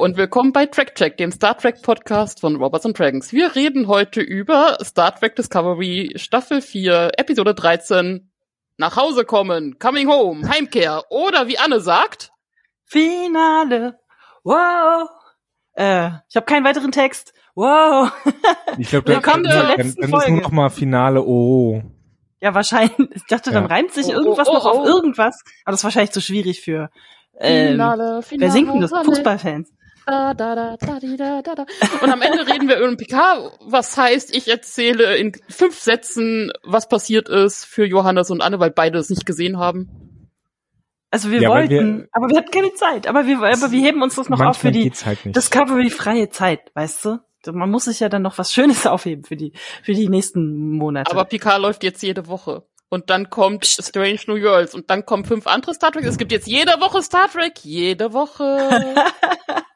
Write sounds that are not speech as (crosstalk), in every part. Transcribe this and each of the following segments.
Und willkommen bei Track Check, dem Star Trek Podcast von Robots and Dragons. Wir reden heute über Star Trek Discovery Staffel 4, Episode 13, Nach Hause kommen, Coming Home, Heimkehr oder wie Anne sagt, Finale. Wow. Äh, ich habe keinen weiteren Text. Wow. (laughs) Ich glaube, Willkommen dann, zur dann, letzten dann ist nur noch mal Finale Oh. Ja, wahrscheinlich. Ich dachte, dann Ja. reimt sich Oh, oh, irgendwas oh, noch oh. auf irgendwas. Aber das ist wahrscheinlich zu schwierig für ähm, Finale, Finale. wer singt denn das? Fußballfans. Da, da, da, da, da, da, da. Und am Ende reden wir über den PK, was heißt, ich erzähle in fünf Sätzen, was passiert ist für Johannes und Anne, weil beide es nicht gesehen haben. Also wir Ja, wollten, wir- aber wir hatten keine Zeit. Aber wir, aber wir heben uns das noch auf für die halt. Discovery-freie Zeit, weißt du? Man muss sich ja dann noch was Schönes (laughs) aufheben für die, für die nächsten Monate. Aber Picard läuft jetzt jede Woche. Und dann kommt Strange New Worlds und dann kommen fünf andere Star Trek. Es gibt jetzt jede Woche Star Trek. Jede Woche. (laughs)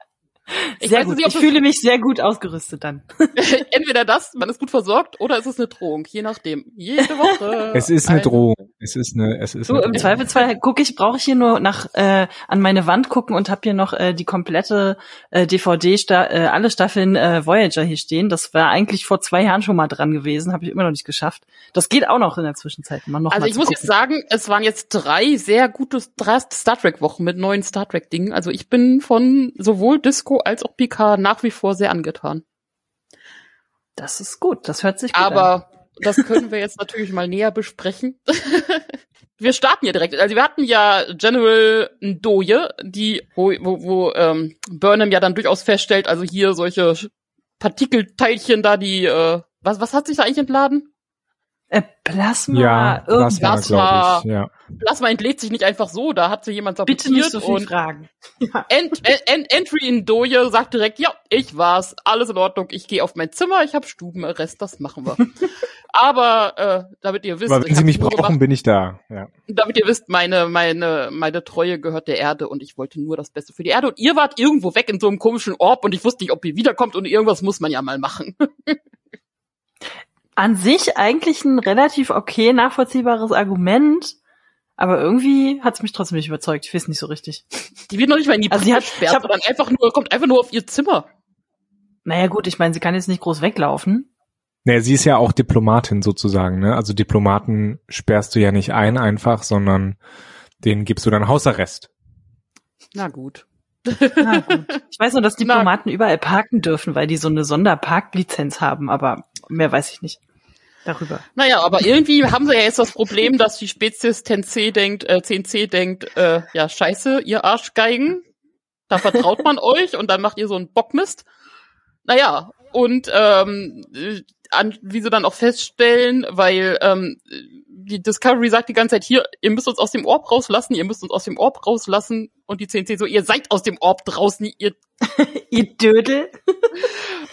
Ich sehr gut. nicht, ich fühle mich sehr gut ausgerüstet dann. (laughs) Entweder das, man ist gut versorgt, oder es ist eine Drohung. Je nachdem. Jede Woche. (laughs) es ist eine Ein- Drohung. Es ist eine, es ist Du, eine im. Zweifelsfall gucke ich, brauche ich hier nur nach äh, an meine Wand gucken und habe hier noch äh, die komplette äh, DVD, sta äh, alle Staffeln äh, Voyager hier stehen. Das war eigentlich vor zwei Jahren schon mal dran gewesen, habe ich immer noch nicht geschafft. Das geht auch noch in der Zwischenzeit. Mal noch Also mal ich muss jetzt gucken. sagen, es waren jetzt drei sehr gute drei Star Trek Wochen mit neuen Star Trek Dingen. Also ich bin von sowohl Disco als auch Picard nach wie vor sehr angetan. das ist gut. Das hört sich gut an. Aber das können wir jetzt natürlich mal näher besprechen. (laughs) wir starten ja direkt. Also wir hatten ja General Ndoye, die, wo, wo, wo ähm, Burnham ja dann durchaus feststellt, also hier solche Partikelteilchen da, die, äh, was, was hat sich da eigentlich entladen? Äh, Plasma, ja, irgendwas. Plasma, ich. Ja. Plasma entlädt sich nicht einfach so, da hat sie jemand sabotiert Bitte nicht so viel und fragen. Ent, Ent, Ent, Entry in Doje sagt direkt, ja, ich war's, alles in Ordnung, ich gehe auf mein Zimmer, ich habe Stubenarrest, das machen wir. (laughs) Aber äh, damit ihr wisst, Aber ich wenn Sie mich brauchen, gemacht, bin ich da. Ja. damit ihr wisst, meine meine meine Treue gehört der Erde und ich wollte nur das Beste für die Erde und ihr wart irgendwo weg in so einem komischen Orb und ich wusste nicht, ob ihr wiederkommt und irgendwas muss man ja mal machen. (laughs) An sich eigentlich ein relativ okay nachvollziehbares Argument, aber irgendwie hat es mich trotzdem nicht überzeugt. Ich weiß nicht so richtig. Die wird noch nicht mal in die Also Brille sie hat- gesperrt, sondern einfach nur kommt einfach nur auf ihr Zimmer. Naja gut, ich meine, sie kann jetzt nicht groß weglaufen. Naja, sie ist ja auch Diplomatin sozusagen, ne? Also Diplomaten sperrst du ja nicht ein einfach, sondern denen gibst du dann Hausarrest. Na gut. Na gut. (laughs) Ich weiß nur, dass Diplomaten überall parken dürfen, weil die so eine Sonderparklizenz haben, aber mehr weiß ich nicht darüber. Naja, aber irgendwie haben sie ja jetzt das Problem, (laughs) dass die Spezies 10C denkt, äh, 10C denkt, äh, ja, scheiße, ihr Arschgeigen, da vertraut man (laughs) euch und dann macht ihr so einen Bockmist. Naja, und ähm, äh, an, wie sie dann auch feststellen, weil ähm, die Discovery sagt die ganze Zeit, hier, ihr müsst uns aus dem Orb rauslassen, ihr müsst uns aus dem Orb rauslassen und die 10C so, ihr seid aus dem Orb draußen, ihr (laughs) Ihr Dödel.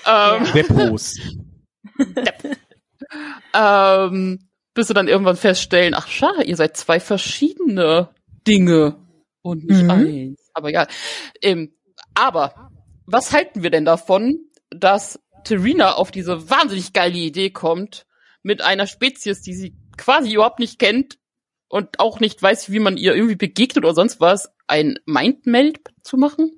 ähm, Depots. (laughs) ähm, bis sie dann irgendwann feststellen, ach schade, ihr seid zwei verschiedene Dinge und nicht Mhm. eins. Aber ja, ähm, aber was halten wir denn davon, dass Terina auf diese wahnsinnig geile Idee kommt, mit einer Spezies, die sie quasi überhaupt nicht kennt und auch nicht weiß, wie man ihr irgendwie begegnet oder sonst was, ein Mindmeld zu machen?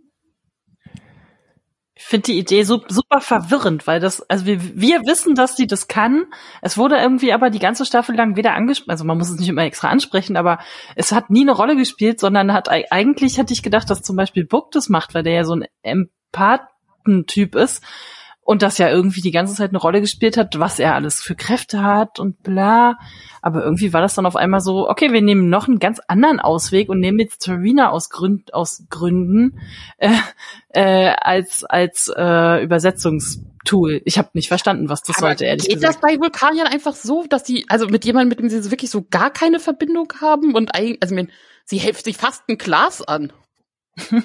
Ich finde die Idee su- super verwirrend, weil das, also wir, wir wissen, dass sie das kann. Es wurde irgendwie aber die ganze Staffel lang weder angesprochen, also man muss es nicht immer extra ansprechen, aber es hat nie eine Rolle gespielt, sondern hat ei- eigentlich hätte ich gedacht, dass zum Beispiel Book das macht, weil der ja so ein Empathentyp ist und das ja irgendwie die ganze Zeit eine Rolle gespielt hat, was er alles für Kräfte hat und bla. Aber irgendwie war das dann auf einmal so, okay, wir nehmen noch einen ganz anderen Ausweg und nehmen jetzt Serena aus, Gründ, aus Gründen äh, äh, als als äh, Übersetzungstool. Ich habe nicht verstanden, was das Aber sollte, ehrlich geht gesagt. das bei Vulkaniern einfach so, dass die, also mit jemandem, mit dem sie so wirklich so gar keine Verbindung haben und eigentlich, also ich sie hilft sich fast ein Glas an.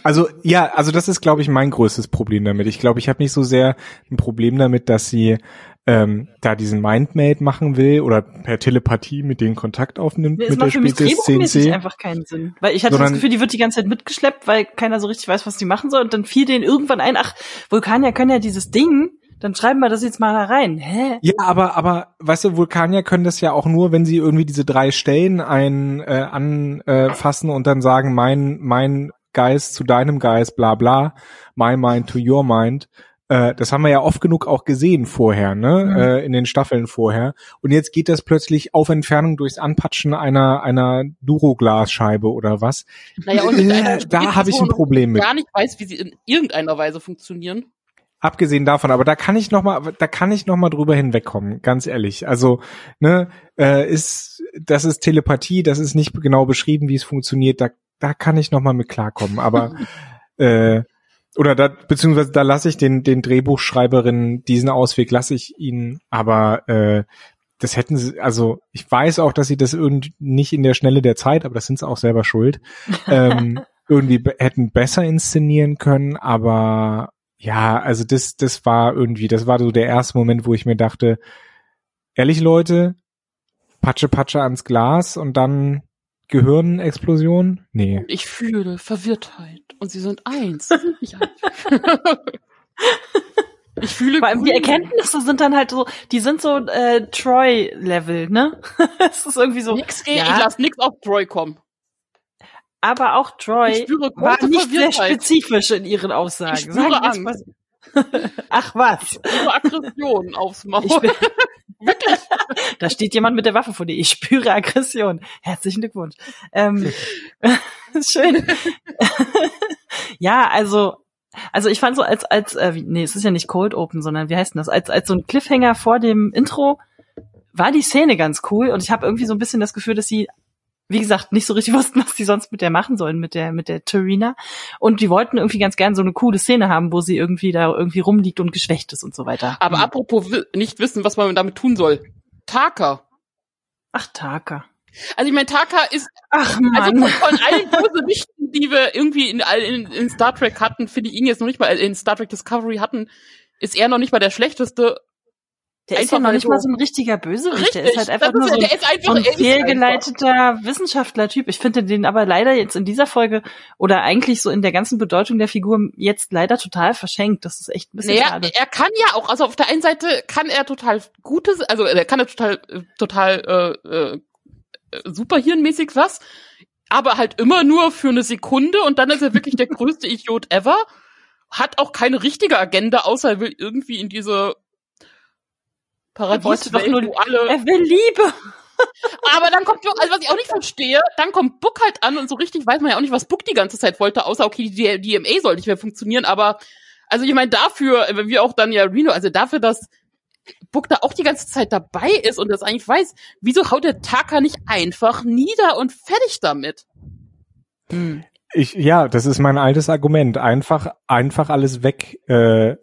Also ja, also das ist, glaube ich, mein größtes Problem damit. Ich glaube, ich habe nicht so sehr ein Problem damit, dass sie ähm, da diesen Mindmade machen will oder per Telepathie mit denen Kontakt aufnimmt es mit macht der für mich drehbuchmäßig 10C. einfach keinen Sinn. Weil ich hatte Sondern- das Gefühl, die wird die ganze Zeit mitgeschleppt, weil keiner so richtig weiß, was die machen soll. Und dann fiel denen irgendwann ein, ach, Vulkanier können ja dieses Ding, dann schreiben wir das jetzt mal da rein. Hä? Ja, aber aber weißt du, Vulkanier können das ja auch nur, wenn sie irgendwie diese drei Stellen ein äh, anfassen und dann sagen, mein mein Geist zu deinem Geist, bla bla, my mind to your mind. Äh, das haben wir ja oft genug auch gesehen vorher, ne? Mhm. Äh, in den Staffeln vorher. Und jetzt geht das plötzlich auf Entfernung durchs Anpatschen einer einer Duroglasscheibe oder was. Naja, und mit Äh, da habe ich ein Problem mit. gar nicht weiß, wie sie in irgendeiner Weise funktionieren. Abgesehen davon, aber da kann ich noch mal, da kann ich noch mal drüber hinwegkommen, ganz ehrlich. Also ne, äh, ist das ist Telepathie, das ist nicht genau beschrieben, wie es funktioniert. Da da kann ich noch mal mit klarkommen. Aber (laughs) äh, oder da beziehungsweise da lasse ich den den Drehbuchschreiberinnen diesen Ausweg lasse ich ihnen. Aber äh, das hätten sie, also ich weiß auch, dass sie das irgendwie nicht in der Schnelle der Zeit, aber das sind sie auch selber schuld, (laughs) ähm, irgendwie hätten besser inszenieren können, aber ja, also das, das war irgendwie, das war so der erste Moment, wo ich mir dachte, ehrlich Leute, Patsche Patsche ans Glas und dann Gehirnexplosion? Nee. Ich fühle Verwirrtheit. Und sie sind eins. Sie sind nicht eins. (laughs) ich fühle Vor allem die. Erkenntnisse sind dann halt so, die sind so äh, Troy-Level, ne? (laughs) Es ist irgendwie so. Nix geht, Ja. ich lass nix auf Troy kommen. Aber auch Troy Ich spüre war nicht sehr spezifisch in ihren Aussagen. (laughs) Ich spüre mal- Ach was, Ihre Aggression aufs Maul. ich bin, da steht jemand mit der Waffe vor dir. Ich spüre Aggression. Herzlichen Glückwunsch. Ähm, (laughs) schön. (laughs) ja, also also ich fand so als als äh, nee, es ist ja nicht Cold Open, sondern wie heißt denn das? Als als so ein Cliffhanger vor dem Intro war die Szene ganz cool und ich habe irgendwie so ein bisschen das Gefühl, dass sie wie gesagt, nicht so richtig (laughs) wussten, was die sonst mit der machen sollen, mit der, mit der Tarina. Und die wollten irgendwie ganz gern so eine coole Szene haben, wo sie irgendwie da irgendwie rumliegt und geschwächt ist und so weiter. Aber apropos wi- nicht wissen, was man damit tun soll. Taka. Ach, Taka. Also ich meine, Taka ist, Ach, also Mann. von, von allen Bösewichten, die wir irgendwie in, in, in Star Trek hatten, finde ich ihn jetzt noch nicht mal, in Star Trek Discovery hatten, ist er noch nicht mal der schlechteste. Der ist ja noch nicht so- mal so ein richtiger Bösewicht. Der ist halt einfach das nur ist, so ein, ist einfach, so ein er ist fehlgeleiteter Wissenschaftler-Typ. Ich finde den aber leider jetzt in dieser Folge oder eigentlich so in der ganzen Bedeutung der Figur jetzt leider total verschenkt. Das ist echt ein bisschen Naja, schade. er kann ja auch, also auf der einen Seite kann er total gutes, also er kann er total, total äh, äh, superhirnmäßig was, aber halt immer nur für eine Sekunde und dann ist er wirklich der (laughs) größte Idiot ever. Hat auch keine richtige Agenda, außer er will irgendwie in diese Er wollte doch nur- alle. Er will Liebe. (laughs) Aber dann kommt, also was ich auch nicht verstehe, dann kommt Book halt an und so richtig weiß man ja auch nicht, was Book die ganze Zeit wollte, außer okay, die DMA soll nicht mehr funktionieren, aber also ich meine dafür, wenn wir auch dann ja Reno, also dafür, dass Book da auch die ganze Zeit dabei ist und das eigentlich weiß, wieso haut der Taka nicht einfach nieder und fertig damit? Hm. Ich, ja, das ist mein altes Argument. Einfach, einfach alles weg, äh,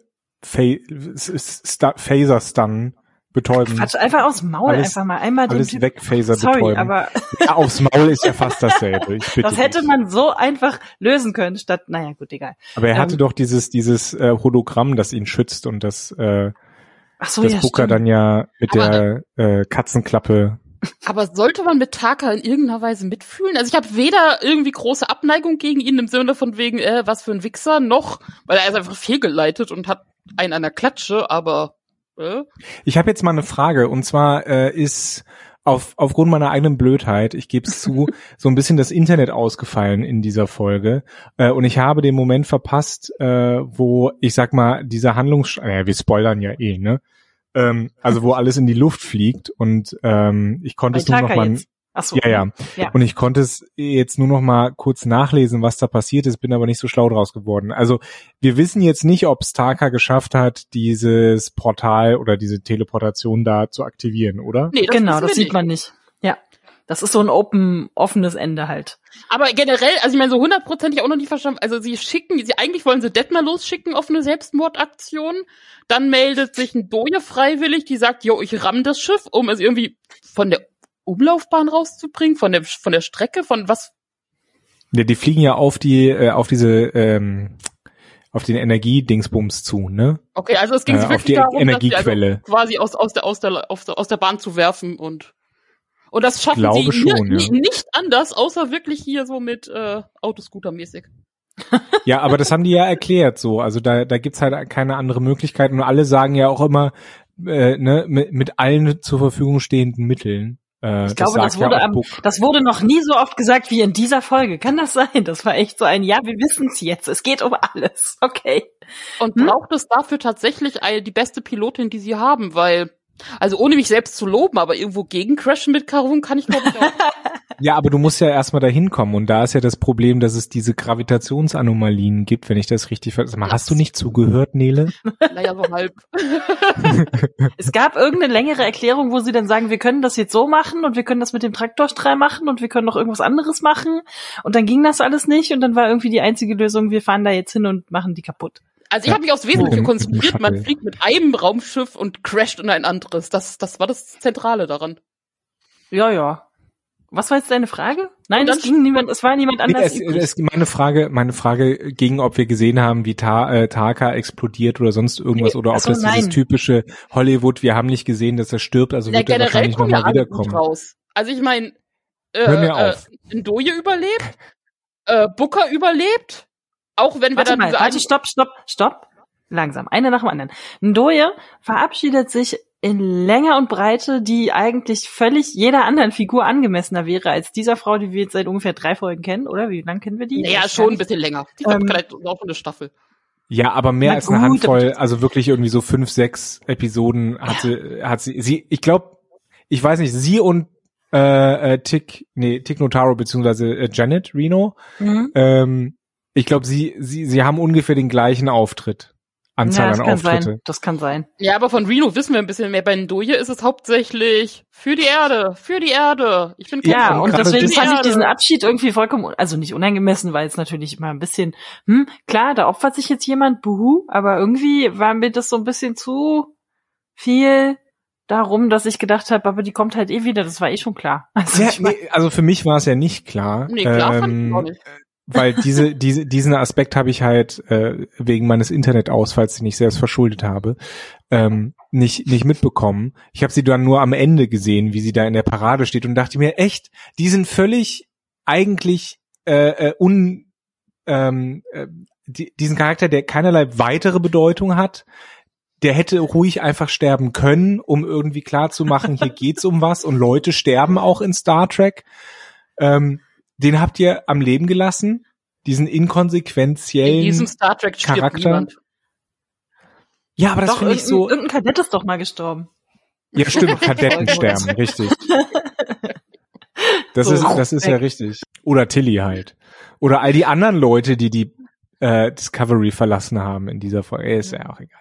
Pha- sta Phaser stunnen, betäuben. Quatsch, einfach dem Maul, Alles- einfach mal einmal den Alles Typ. weg, Phaser Sorry, betäuben. aber ja, aufs Maul ist ja fast dasselbe. Ich bitte das hätte dich. man so einfach lösen können, statt, naja, gut, egal. Aber er hatte ähm, doch dieses, dieses äh, Hologramm, das ihn schützt und das, äh, Ach so, das ja, Booker stimmt. dann ja mit Aber- der äh, Katzenklappe. Aber sollte man mit Taka in irgendeiner Weise mitfühlen? Also ich habe weder irgendwie große Abneigung gegen ihn im Sinne von wegen, äh, was für ein Wichser, noch, weil er ist einfach fehlgeleitet und hat einen an der Klatsche, aber äh, Ich habe jetzt mal eine Frage und zwar äh, ist auf, aufgrund meiner eigenen Blödheit, ich gebe es zu, (laughs) so ein bisschen das Internet ausgefallen in dieser Folge äh, und ich habe den Moment verpasst, äh, wo ich sag mal dieser Handlungs, äh, wir spoilern ja eh, ne? Ähm, also wo alles in die Luft fliegt und ähm, ich konnte es nur noch mal jetzt. Ach so. Ja, ja. Ja. Und ich konnte es jetzt nur noch mal kurz nachlesen, was da passiert ist, bin aber nicht so schlau draus geworden. Also wir wissen jetzt nicht, ob Starker geschafft hat, dieses Portal oder diese Teleportation da zu aktivieren, oder? nee, das genau, das sieht nicht. man nicht. Ja. Das ist so ein open, offenes Ende halt. Aber generell, also ich meine, so hundertprozentig auch noch nicht verstanden. Also sie schicken, sie eigentlich wollen sie Detmar losschicken auf eine Selbstmordaktion. Dann meldet sich ein Doje freiwillig, die sagt, jo, ich ramm das Schiff, um es irgendwie von der Umlaufbahn rauszubringen, von der von der Strecke, von was Ja, die fliegen ja auf die, äh, auf diese, ähm, auf den Energiedingsbums zu, ne? Okay, also es ging Äh, sich auf wirklich die darum, Energiequelle. also quasi aus, aus, der, aus, der, aus, der, aus der Bahn zu werfen und und das schaffen sie schon, ni- ja. ni- nicht anders, außer wirklich hier so mit äh, Autoscooter-mäßig. Ja, aber das haben die ja erklärt so. Also da, da gibt's halt keine andere Möglichkeit. Und alle sagen ja auch immer, äh, ne, mit, mit allen zur Verfügung stehenden Mitteln. Äh, Ich glaube, das, wurde, ja am, das wurde noch nie so oft gesagt wie in dieser Folge. Kann das sein? Das war echt so ein, ja, wir wissen es jetzt. Es geht um alles. Okay. Und Hm? braucht es dafür tatsächlich die beste Pilotin, die sie haben, weil, also ohne mich selbst zu loben, aber irgendwo gegen Crashen mit Karun kann ich glaube ich auch. (laughs) Ja, aber du musst ja erstmal dahin kommen und da ist ja das Problem, dass es diese Gravitationsanomalien gibt, wenn ich das richtig ver... Sag mal, hast du nicht zugehört, Nele? (laughs) naja, so halb. (laughs) Es gab irgendeine längere Erklärung, wo sie dann sagen, wir können das jetzt so machen und wir können das mit dem Traktorstrahl machen und wir können noch irgendwas anderes machen. Und dann ging das alles nicht und dann war irgendwie die einzige Lösung, wir fahren da jetzt hin und machen die kaputt. Also ich habe mich aufs Wesentliche Oh, konzentriert, man fliegt mit einem Raumschiff und crasht in ein anderes. Das, das war das Zentrale daran. Ja, ja. Was war jetzt deine Frage? Nein, es ging niemand, es war niemand Nee, anders. es, übrig. es, meine Frage, meine Frage ging, ob wir gesehen haben, wie Ta äh, Taka explodiert oder sonst irgendwas Nee, oder ob so, das dieses nein. typische Hollywood, wir haben nicht gesehen, dass er stirbt, also Ja, wird er generell wahrscheinlich kommen ja nochmal alle gut wiederkommen. raus. Also ich meine, äh, Hör mir äh, auf. Ndoye überlebt, äh, Booker überlebt, auch wenn wir Warte dann mal, warte, stopp, stopp, stopp. Langsam, eine nach dem anderen. Ndoye verabschiedet sich in Länge und Breite, die eigentlich völlig jeder anderen Figur angemessener wäre als dieser Frau, die wir jetzt seit ungefähr drei Folgen kennen, oder? Wie lang kennen wir die? Naja, schon ein bisschen länger. Die Ähm, vielleicht auch eine Staffel. Ja, aber mehr Na als eine Handvoll, also wirklich irgendwie so fünf, sechs Episoden hat sie, hat sie, sie, ich glaube, ich weiß nicht, sie und äh, äh, Tick, nee, Tick Notaro beziehungsweise äh, Janet Reno, Mhm. ähm, ich glaube, sie, sie, sie haben ungefähr den gleichen Auftritt, Anzahl Ja, das an kann Auftritte. sein. Das kann sein. Ja, aber von Reno wissen wir ein bisschen mehr. Bei Ndoye ist es hauptsächlich für die Erde, für die Erde. Ich bin Ja, und deswegen das- fand ich diesen Abschied irgendwie vollkommen, also nicht unangemessen, weil es natürlich immer ein bisschen, hm, klar, da opfert sich jetzt jemand, buhu, aber irgendwie war mir das so ein bisschen zu viel darum, dass ich gedacht habe, aber die kommt halt eh wieder, das war eh schon klar. (laughs) Also, Ja, ich mein, nee, also für mich war es ja nicht klar. Nee, klar fand ich ähm, auch nicht. Weil diese, diese, diesen Aspekt habe ich halt äh, wegen meines Internetausfalls, den ich selbst verschuldet habe, ähm, nicht, nicht mitbekommen. Ich habe sie dann nur am Ende gesehen, wie sie da in der Parade steht und dachte mir, echt, die sind völlig eigentlich äh, äh, un, ähm, äh, die, diesen Charakter, der keinerlei weitere Bedeutung hat, der hätte ruhig einfach sterben können, um irgendwie klarzumachen, hier (laughs) geht's um was und Leute sterben auch in Star Trek. Ähm, den habt ihr am Leben gelassen, diesen In inkonsequentiellen. diesem Star Trek Charakter. niemand. ja, aber das finde ich so. irgendein Kadett ist doch mal gestorben. Ja, stimmt, (laughs) Kadetten sterben, richtig. Das So, ist, das ist ja richtig. Oder Tilly halt. Oder all die anderen Leute, die die äh, Discovery verlassen haben in dieser Folge. Ist ja auch egal.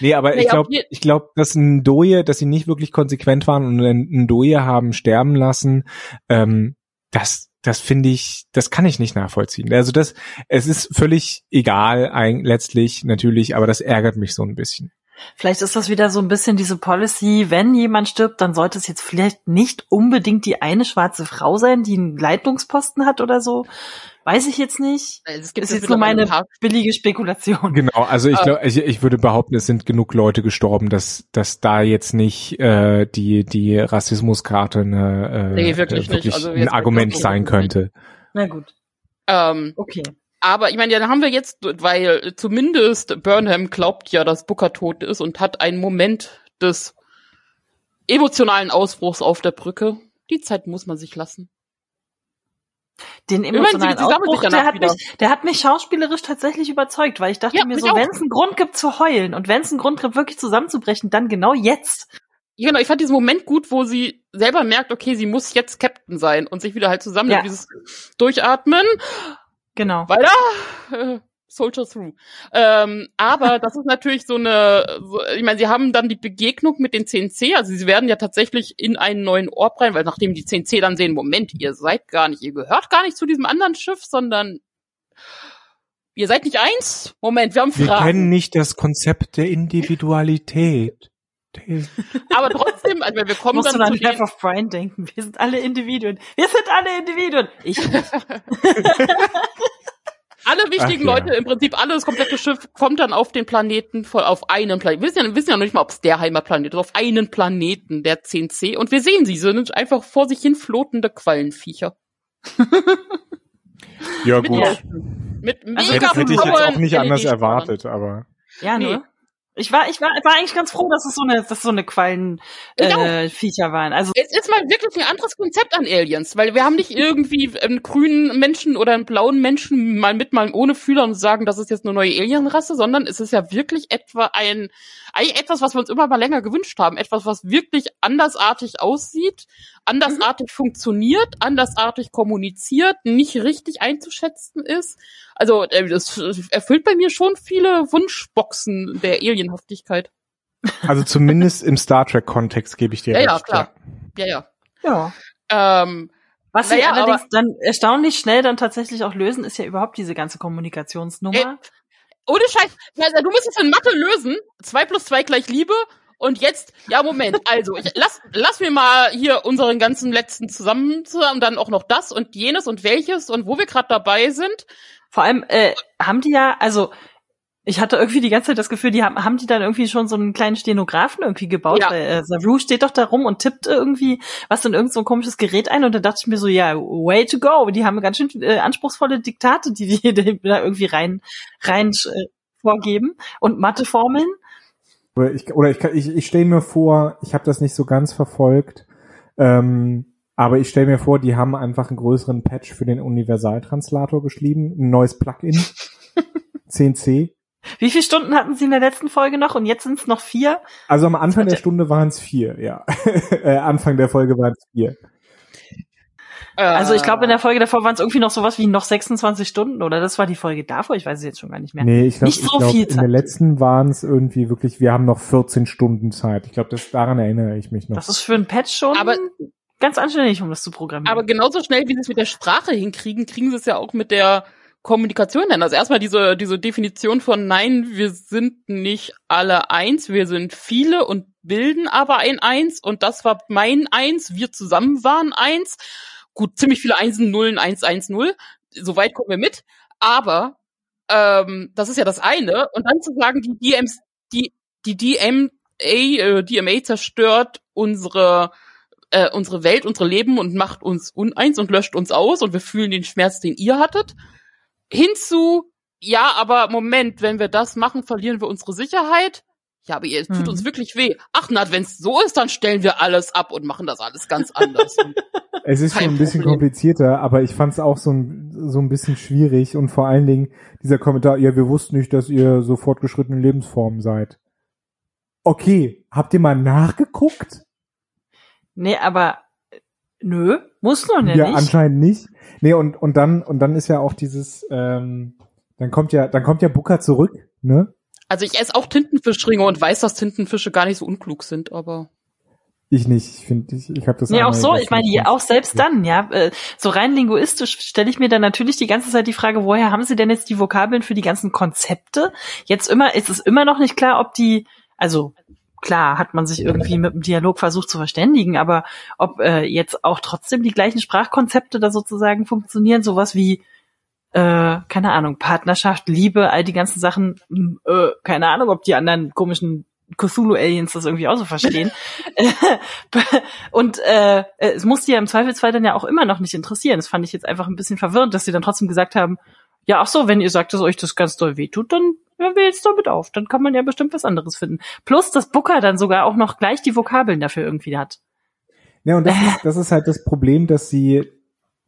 Nee, aber Nee, ich glaube, ich glaube, dass ein Doje, dass sie nicht wirklich konsequent waren und ein Doje haben sterben lassen, ähm, das, das finde ich, das kann ich nicht nachvollziehen. Also das, es ist völlig egal, ein, letztlich natürlich, aber das ärgert mich so ein bisschen. Vielleicht ist das wieder so ein bisschen diese Policy, wenn jemand stirbt, dann sollte es jetzt vielleicht nicht unbedingt die eine schwarze Frau sein, die einen Leitungsposten hat oder so. Weiß ich jetzt nicht. Es gibt ist jetzt nur meine billige Spekulation. Genau, also ich Ah. glaube, ich, ich würde behaupten, es sind genug Leute gestorben, dass, dass da jetzt nicht äh, die die Rassismuskarte eine, äh, Nee, wirklich äh, nicht. Also ein Argument wirklich sein könnte. Na gut, Ähm, okay. aber ich meine, ja, dann haben wir jetzt, weil zumindest Burnham glaubt ja, dass Booker tot ist und hat einen Moment des emotionalen Ausbruchs auf der Brücke. Die Zeit muss man sich lassen. Den emotionalen sie danach der hat, wieder. mich, der hat mich schauspielerisch tatsächlich überzeugt, weil ich dachte Ja, mir so, wenn es einen Grund gibt zu heulen und wenn es einen Grund gibt, wirklich zusammenzubrechen, dann genau jetzt. Ja, genau, ich fand diesen Moment gut, wo sie selber merkt, okay, sie muss jetzt Captain sein und sich wieder halt zusammen Ja. dieses Durchatmen, Genau. äh, Soldier through. Ähm, aber (laughs) das ist natürlich so eine, so, ich meine, sie haben dann die Begegnung mit den 10C, also sie werden ja tatsächlich in einen neuen Ort rein, weil nachdem die 10C dann sehen, Moment, ihr seid gar nicht, ihr gehört gar nicht zu diesem anderen Schiff, sondern ihr seid nicht eins? Moment, wir haben Wir Fragen. kennen nicht das Konzept der Individualität. (laughs) aber trotzdem, also wir kommen Musst du dann an zu Life den, of Brian denken. Wir sind alle Individuen. Wir sind alle Individuen. Ich nicht. (laughs) alle wichtigen Ach ja. Leute, im Prinzip alles, das komplette Schiff kommt dann auf den Planeten, voll auf einen Planeten. Wir wissen ja, wir wissen ja noch nicht mal, ob es der Heimatplanet ist, auf einen Planeten, der 10C. Und wir sehen sie, sie sind einfach vor sich hin floatende Quallenviecher. Ja Mit, gut. Leuchten. mit mega Also Hätte, hätte ich jetzt auch nicht anders erwartet, aber Ja, Nee. Ich war, ich war, war eigentlich ganz froh, dass es so eine, dass so eine Quallen Genau. äh, Viecher waren. Also Es ist mal wirklich ein anderes Konzept an Aliens, weil wir haben nicht irgendwie einen grünen Menschen oder einen blauen Menschen mal mit, mal ohne Fühler und sagen, das ist jetzt eine neue Alienrasse, sondern es ist ja wirklich etwa ein, eigentlich etwas, was wir uns immer mal länger gewünscht haben. Etwas, was wirklich andersartig aussieht, andersartig funktioniert, andersartig kommuniziert, nicht richtig einzuschätzen ist. Also, äh, das erfüllt bei mir schon viele Wunschboxen der Alienhaftigkeit. Also zumindest im Star Trek-Kontext gebe ich dir Ja, recht. ja, klar. Ja, ja. ja. Ähm, Was sie Naja, allerdings dann erstaunlich schnell dann tatsächlich auch lösen, ist ja überhaupt diese ganze Kommunikationsnummer. Ohne Scheiß. Also, du musst es in Mathe lösen. Zwei plus zwei gleich Liebe. Und jetzt, ja, Moment. Also, ich, lass, lass mir mal hier unseren ganzen letzten zusammen und dann auch noch das und jenes und welches und wo wir gerade dabei sind. Vor allem äh, haben die ja, also ich hatte irgendwie die ganze Zeit das Gefühl, die haben, haben die dann irgendwie schon so einen kleinen Stenografen irgendwie gebaut, Ja. weil äh, Saru steht doch da rum und tippt irgendwie was in irgend so ein komisches Gerät ein und da dachte ich mir so, ja, way to go. Die haben ganz schön äh, anspruchsvolle Diktate, die die (laughs) da irgendwie rein rein äh, vorgeben und Matheformeln. Oder ich, oder ich, kann- ich, ich stelle mir vor, ich habe das nicht so ganz verfolgt, ähm, aber ich stelle mir vor, die haben einfach einen größeren Patch für den Universaltranslator geschrieben, ein neues Plugin, (laughs) 10c. Wie viele Stunden hatten sie in der letzten Folge noch und jetzt sind es noch vier? Also am Anfang der Stunde waren es vier, ja. (laughs) äh, Anfang der Folge waren es vier. Äh, Also ich glaube, in der Folge davor waren es irgendwie noch sowas wie noch 26 Stunden oder das war die Folge davor, ich weiß es jetzt schon gar nicht mehr. Nee, ich glaube, Nicht ich so glaub, viel in der letzten waren es irgendwie wirklich, wir haben noch 14 Stunden Zeit. Ich glaube, daran erinnere ich mich noch. Das ist für ein Patch schon Aber- ganz anständig, um das zu programmieren. Aber genauso schnell, wie sie es mit der Sprache hinkriegen, kriegen sie es ja auch mit der Kommunikation hin. Also erstmal diese, diese Definition von nein, wir sind nicht alle eins, wir sind viele und bilden aber ein Eins und das war mein Eins, wir zusammen waren eins. Gut, ziemlich viele Einsen, Nullen, Eins, Eins, Null. Soweit kommen wir mit. Aber ähm, das ist ja das eine. Und dann zu sagen, die DMs, die, die DMA, äh, DMA zerstört unsere äh, unsere Welt, unsere Leben und macht uns uneins und löscht uns aus und wir fühlen den Schmerz, den ihr hattet. Hinzu, ja, aber Moment, wenn wir das machen, verlieren wir unsere Sicherheit. Ja, aber ihr tut Mhm. uns wirklich weh. Ach, na, wenn es so ist, dann stellen wir alles ab und machen das alles ganz anders. (laughs) Es ist schon ein bisschen Problem. komplizierter, aber ich fand es auch so ein, so ein bisschen schwierig und vor allen Dingen dieser Kommentar, ja, wir wussten nicht, dass ihr so fortgeschrittene Lebensformen seid. Okay, habt ihr mal nachgeguckt? nee, aber nö, muss noch Ja, nicht. anscheinend nicht. Nee, und, und dann, und dann ist ja auch dieses, ähm, dann kommt ja, dann kommt ja Booker zurück, ne? also ich esse auch Tintenfischringe und weiß, dass Tintenfische gar nicht so unklug sind, aber Ich nicht. Ich finde, ich, ich habe das Nee, auch so, ich meine, auch selbst dann, ja, äh, so rein linguistisch stelle ich mir dann natürlich die ganze Zeit die Frage, woher haben sie denn jetzt die Vokabeln für die ganzen Konzepte? Jetzt immer, ist es immer noch nicht klar, ob die, also klar hat man sich irgendwie mit dem Dialog versucht zu verständigen, aber ob äh, jetzt auch trotzdem die gleichen Sprachkonzepte da sozusagen funktionieren, sowas wie äh, keine Ahnung, Partnerschaft, Liebe, all die ganzen Sachen, hm, äh, keine Ahnung, ob die anderen komischen Cthulhu-Aliens das irgendwie auch so verstehen. (laughs) Und äh, es muss die ja im Zweifelsfall dann ja auch immer noch nicht interessieren. Das fand ich jetzt einfach ein bisschen verwirrend, dass sie dann trotzdem gesagt haben, ja, ach so, wenn ihr sagt, dass euch das ganz doll wehtut, dann hören wir jetzt damit auf. Dann kann man ja bestimmt was anderes finden. Plus, dass Booker dann sogar auch noch gleich die Vokabeln dafür irgendwie hat. Ja, und das (laughs) ist, das ist halt das Problem, dass sie,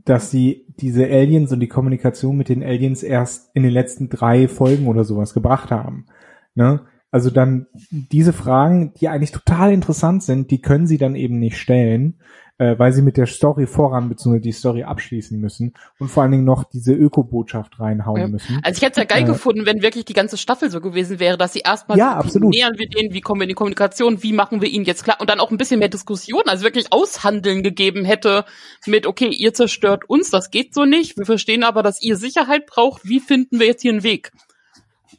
dass sie diese Aliens und die Kommunikation mit den Aliens erst in den letzten drei Folgen oder sowas gebracht haben. Ne? Also dann diese Fragen, die eigentlich total interessant sind, die können sie dann eben nicht stellen, äh, weil sie mit der Story voran bzw. die Story abschließen müssen und vor allen Dingen noch diese Öko-Botschaft reinhauen Ja. müssen. Also ich hätte es ja geil Äh, gefunden, wenn wirklich die ganze Staffel so gewesen wäre, dass sie erstmal Ja, wie absolut. nähern wir den, wie kommen wir in die Kommunikation, wie machen wir ihn jetzt klar und dann auch ein bisschen mehr Diskussion, also wirklich aushandeln gegeben hätte mit, okay, ihr zerstört uns, das geht so nicht, wir verstehen aber, dass ihr Sicherheit braucht, wie finden wir jetzt hier einen Weg?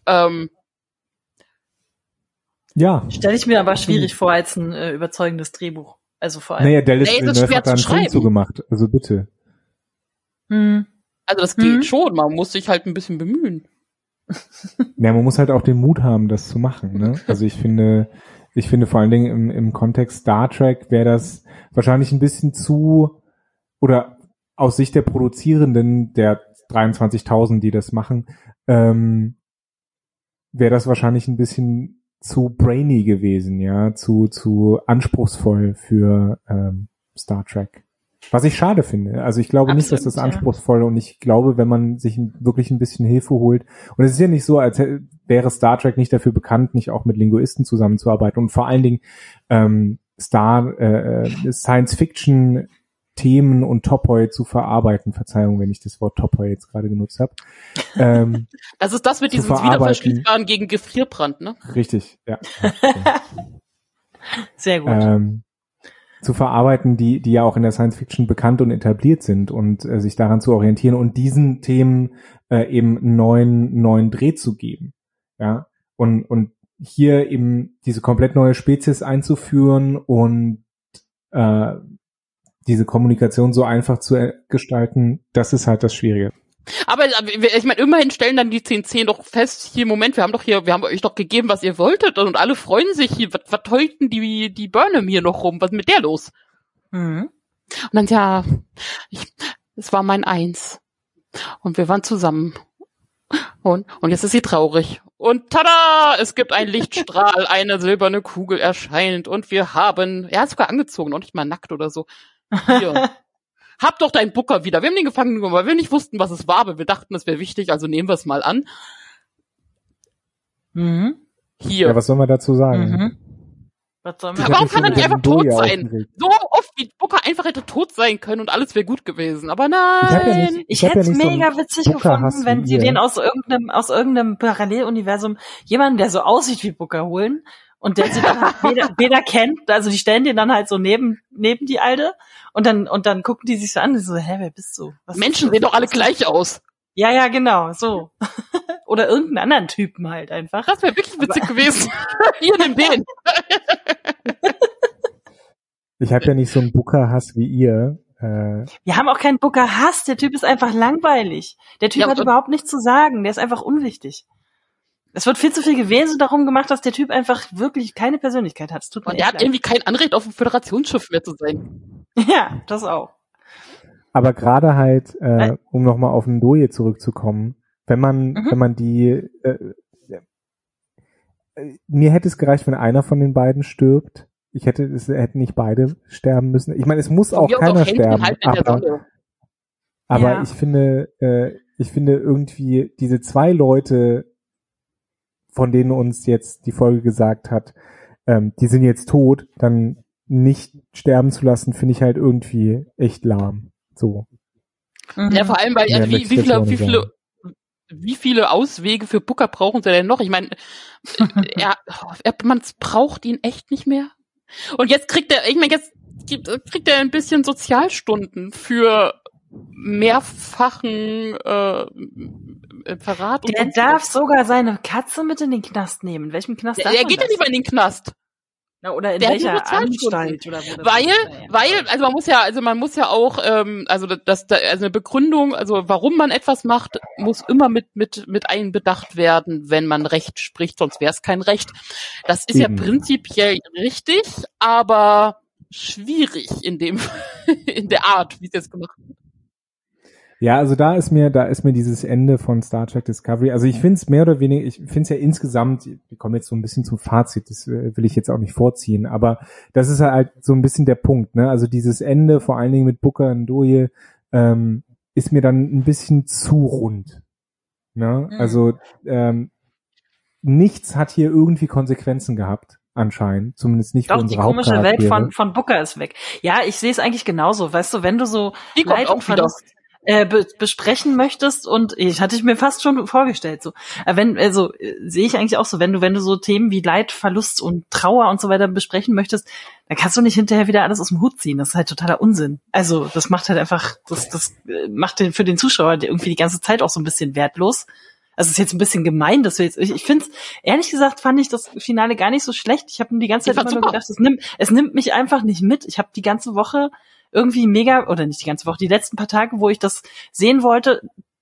Ähm, Ja. Stelle ich mir aber schwierig vor als ein äh, überzeugendes Drehbuch. Also vor allem. Naja, Dallas Nee, Villeneuve schwer hat da einen zu Film schreiben. zugemacht. Also bitte. Hm. also das geht Mhm. schon, man muss sich halt ein bisschen bemühen. (laughs) Ja, man muss halt auch den Mut haben, das zu machen. Ne? Also ich finde, ich finde vor allen Dingen im, im Kontext Star Trek wäre das wahrscheinlich ein bisschen zu oder aus Sicht der Produzierenden der 23.000, die das machen, ähm, wäre das wahrscheinlich ein bisschen zu brainy gewesen, ja, zu, zu anspruchsvoll für ähm, Star Trek. Was ich schade finde. Also ich glaube nicht, dass das Absolut, ja. anspruchsvoll und ich glaube, wenn man sich wirklich ein bisschen Hilfe holt, und es ist ja nicht so, als wäre Star Trek nicht dafür bekannt, nicht auch mit Linguisten zusammenzuarbeiten und vor allen Dingen ähm, Star äh, äh, Science Fiction Themen und Topoi zu verarbeiten. Verzeihung, wenn ich das Wort Topoi jetzt gerade genutzt habe. Ähm, (laughs) Das ist das mit diesem wiederverschließbaren gegen Gefrierbrand, ne? richtig, ja. (laughs) Sehr gut. ähm, zu verarbeiten, die, die ja auch in der Science Fiction bekannt und etabliert sind und äh, sich daran zu orientieren und diesen Themen äh, eben neuen, neuen Dreh zu geben. Ja. Und, und hier eben diese komplett neue Spezies einzuführen und äh, diese Kommunikation so einfach zu äh, gestalten, das ist halt das Schwierige. Aber aber ich meine, immerhin stellen dann die 1010 doch fest, hier, Moment, wir haben doch hier, wir haben euch doch gegeben, was ihr wolltet und alle freuen sich hier, was, was heulten die, die Burnham hier noch rum, was ist mit der los? Mhm. Und dann, ja, ich, es war mein Eins. Und wir waren zusammen. Und, und jetzt ist sie traurig. Und tada! Es gibt einen Lichtstrahl, (laughs) eine silberne Kugel erscheint und wir haben, er ist sogar angezogen, noch nicht mal nackt oder so. Hier. Hab doch deinen Booker wieder. Wir haben den gefangen genommen, weil wir nicht wussten, was es war, aber wir dachten, es wäre wichtig, also nehmen wir es mal an. Mhm. Hier. Ja, was soll man dazu sagen? Mhm. Was soll man? Warum kann er nicht einfach tot sein? so oft wie Booker einfach hätte tot sein können und alles wäre gut gewesen. Aber nein. Ich hab ja nicht- Ich hab hätte es ja nicht so mega witzig gefunden, wenn sie den aus irgendeinem, aus irgendeinem Paralleluniversum jemanden, der so aussieht wie Booker holen und der sie dann halt weder, weder kennt, also die stellen den dann halt so neben, neben die Alte und dann, und dann gucken die sich so an und so, hä, wer bist du? Was Menschen sehen doch alle gleich aus. Ja, ja, genau, so. (laughs) Oder irgendeinen anderen Typen halt einfach. Das wäre wirklich witzig gewesen. (laughs) Hier, nimm den. Ich habe ja nicht so einen Booker-Hass wie ihr. Äh, Wir haben auch keinen Booker Hass, der Typ ist einfach langweilig. Der Typ Ja, hat überhaupt nichts zu sagen, der ist einfach unwichtig. Es wird viel zu viel gewesen darum gemacht, dass der Typ einfach wirklich keine Persönlichkeit hat. Es tut mir Und der echt hat irgendwie kein Anrecht auf ein Föderationsschiff mehr zu sein. leid. (laughs) Ja, das auch. aber gerade halt, äh, Äh. um nochmal auf den Doje zurückzukommen, wenn man, Mhm. wenn man die, äh, äh, mir hätte es gereicht, wenn einer von den beiden stirbt. Ich hätte, es hätten nicht beide sterben müssen. Ich meine, es muss auch keiner Händchen sterben, der aber, aber Ja. ich finde, äh, ich finde irgendwie diese zwei Leute, von denen uns jetzt die Folge gesagt hat, ähm, die sind jetzt tot, dann nicht sterben zu lassen, finde ich halt irgendwie echt lahm. So. Mhm. Ja, vor allem, weil, Mehr also wie, wie viele, wie viele, wie viele Auswege für Booker brauchen sie denn noch? Ich meine, er, er, man braucht ihn echt nicht mehr. Und jetzt kriegt er, ich meine, jetzt kriegt er ein bisschen Sozialstunden für mehrfachen äh, äh, Verrat. Der darf was. sogar seine Katze mit in den Knast nehmen. In welchem Knast Der, darf der geht ja lieber in den Knast. Na, oder in der welcher. Anstalt oder wo Weil, ist. Weil, also man muss ja, also man muss ja auch, ähm, also das, das also eine Begründung, also warum man etwas macht, muss immer mit mit mit einbedacht werden, wenn man Recht spricht, sonst wäre es kein Recht. Das ist Eben. ja prinzipiell richtig, aber schwierig in dem (laughs) in der Art, wie es jetzt gemacht wird. Ja, also da ist mir, da ist mir dieses Ende von Star Trek Discovery, also ich finde es mehr oder weniger, ich finde es ja insgesamt, wir kommen jetzt so ein bisschen zum Fazit, das äh, will ich jetzt auch nicht vorziehen, aber das ist halt so ein bisschen der Punkt, ne? Also dieses Ende, vor allen Dingen mit Booker und Doye, ähm, ist mir dann ein bisschen zu rund. Ne? Mhm. Also ähm, nichts hat hier irgendwie Konsequenzen gehabt, anscheinend, zumindest nicht für Doch, die unsere komische Welt von, von Booker ist weg. Ja, ich sehe es eigentlich genauso. Weißt du, wenn du so Die kommt Leid auch und. Verlust äh, be besprechen möchtest und ich hatte ich mir fast schon vorgestellt so. Aber wenn also äh, sehe ich eigentlich auch so, wenn du wenn du so Themen wie Leid, Verlust und Trauer und so weiter besprechen möchtest, dann kannst du nicht hinterher wieder alles aus dem Hut ziehen. Das ist halt totaler Unsinn. Also, das macht halt einfach das das äh, macht den für den Zuschauer irgendwie die ganze Zeit auch so ein bisschen wertlos. Also es ist jetzt ein bisschen gemein, dass wir jetzt. Ich, ich finde ehrlich gesagt fand ich das Finale gar nicht so schlecht. Ich habe die ganze Zeit immer nur gedacht, es nimmt, es nimmt mich einfach nicht mit. Ich habe die ganze Woche irgendwie mega, oder nicht die ganze Woche, die letzten paar Tage, wo ich das sehen wollte,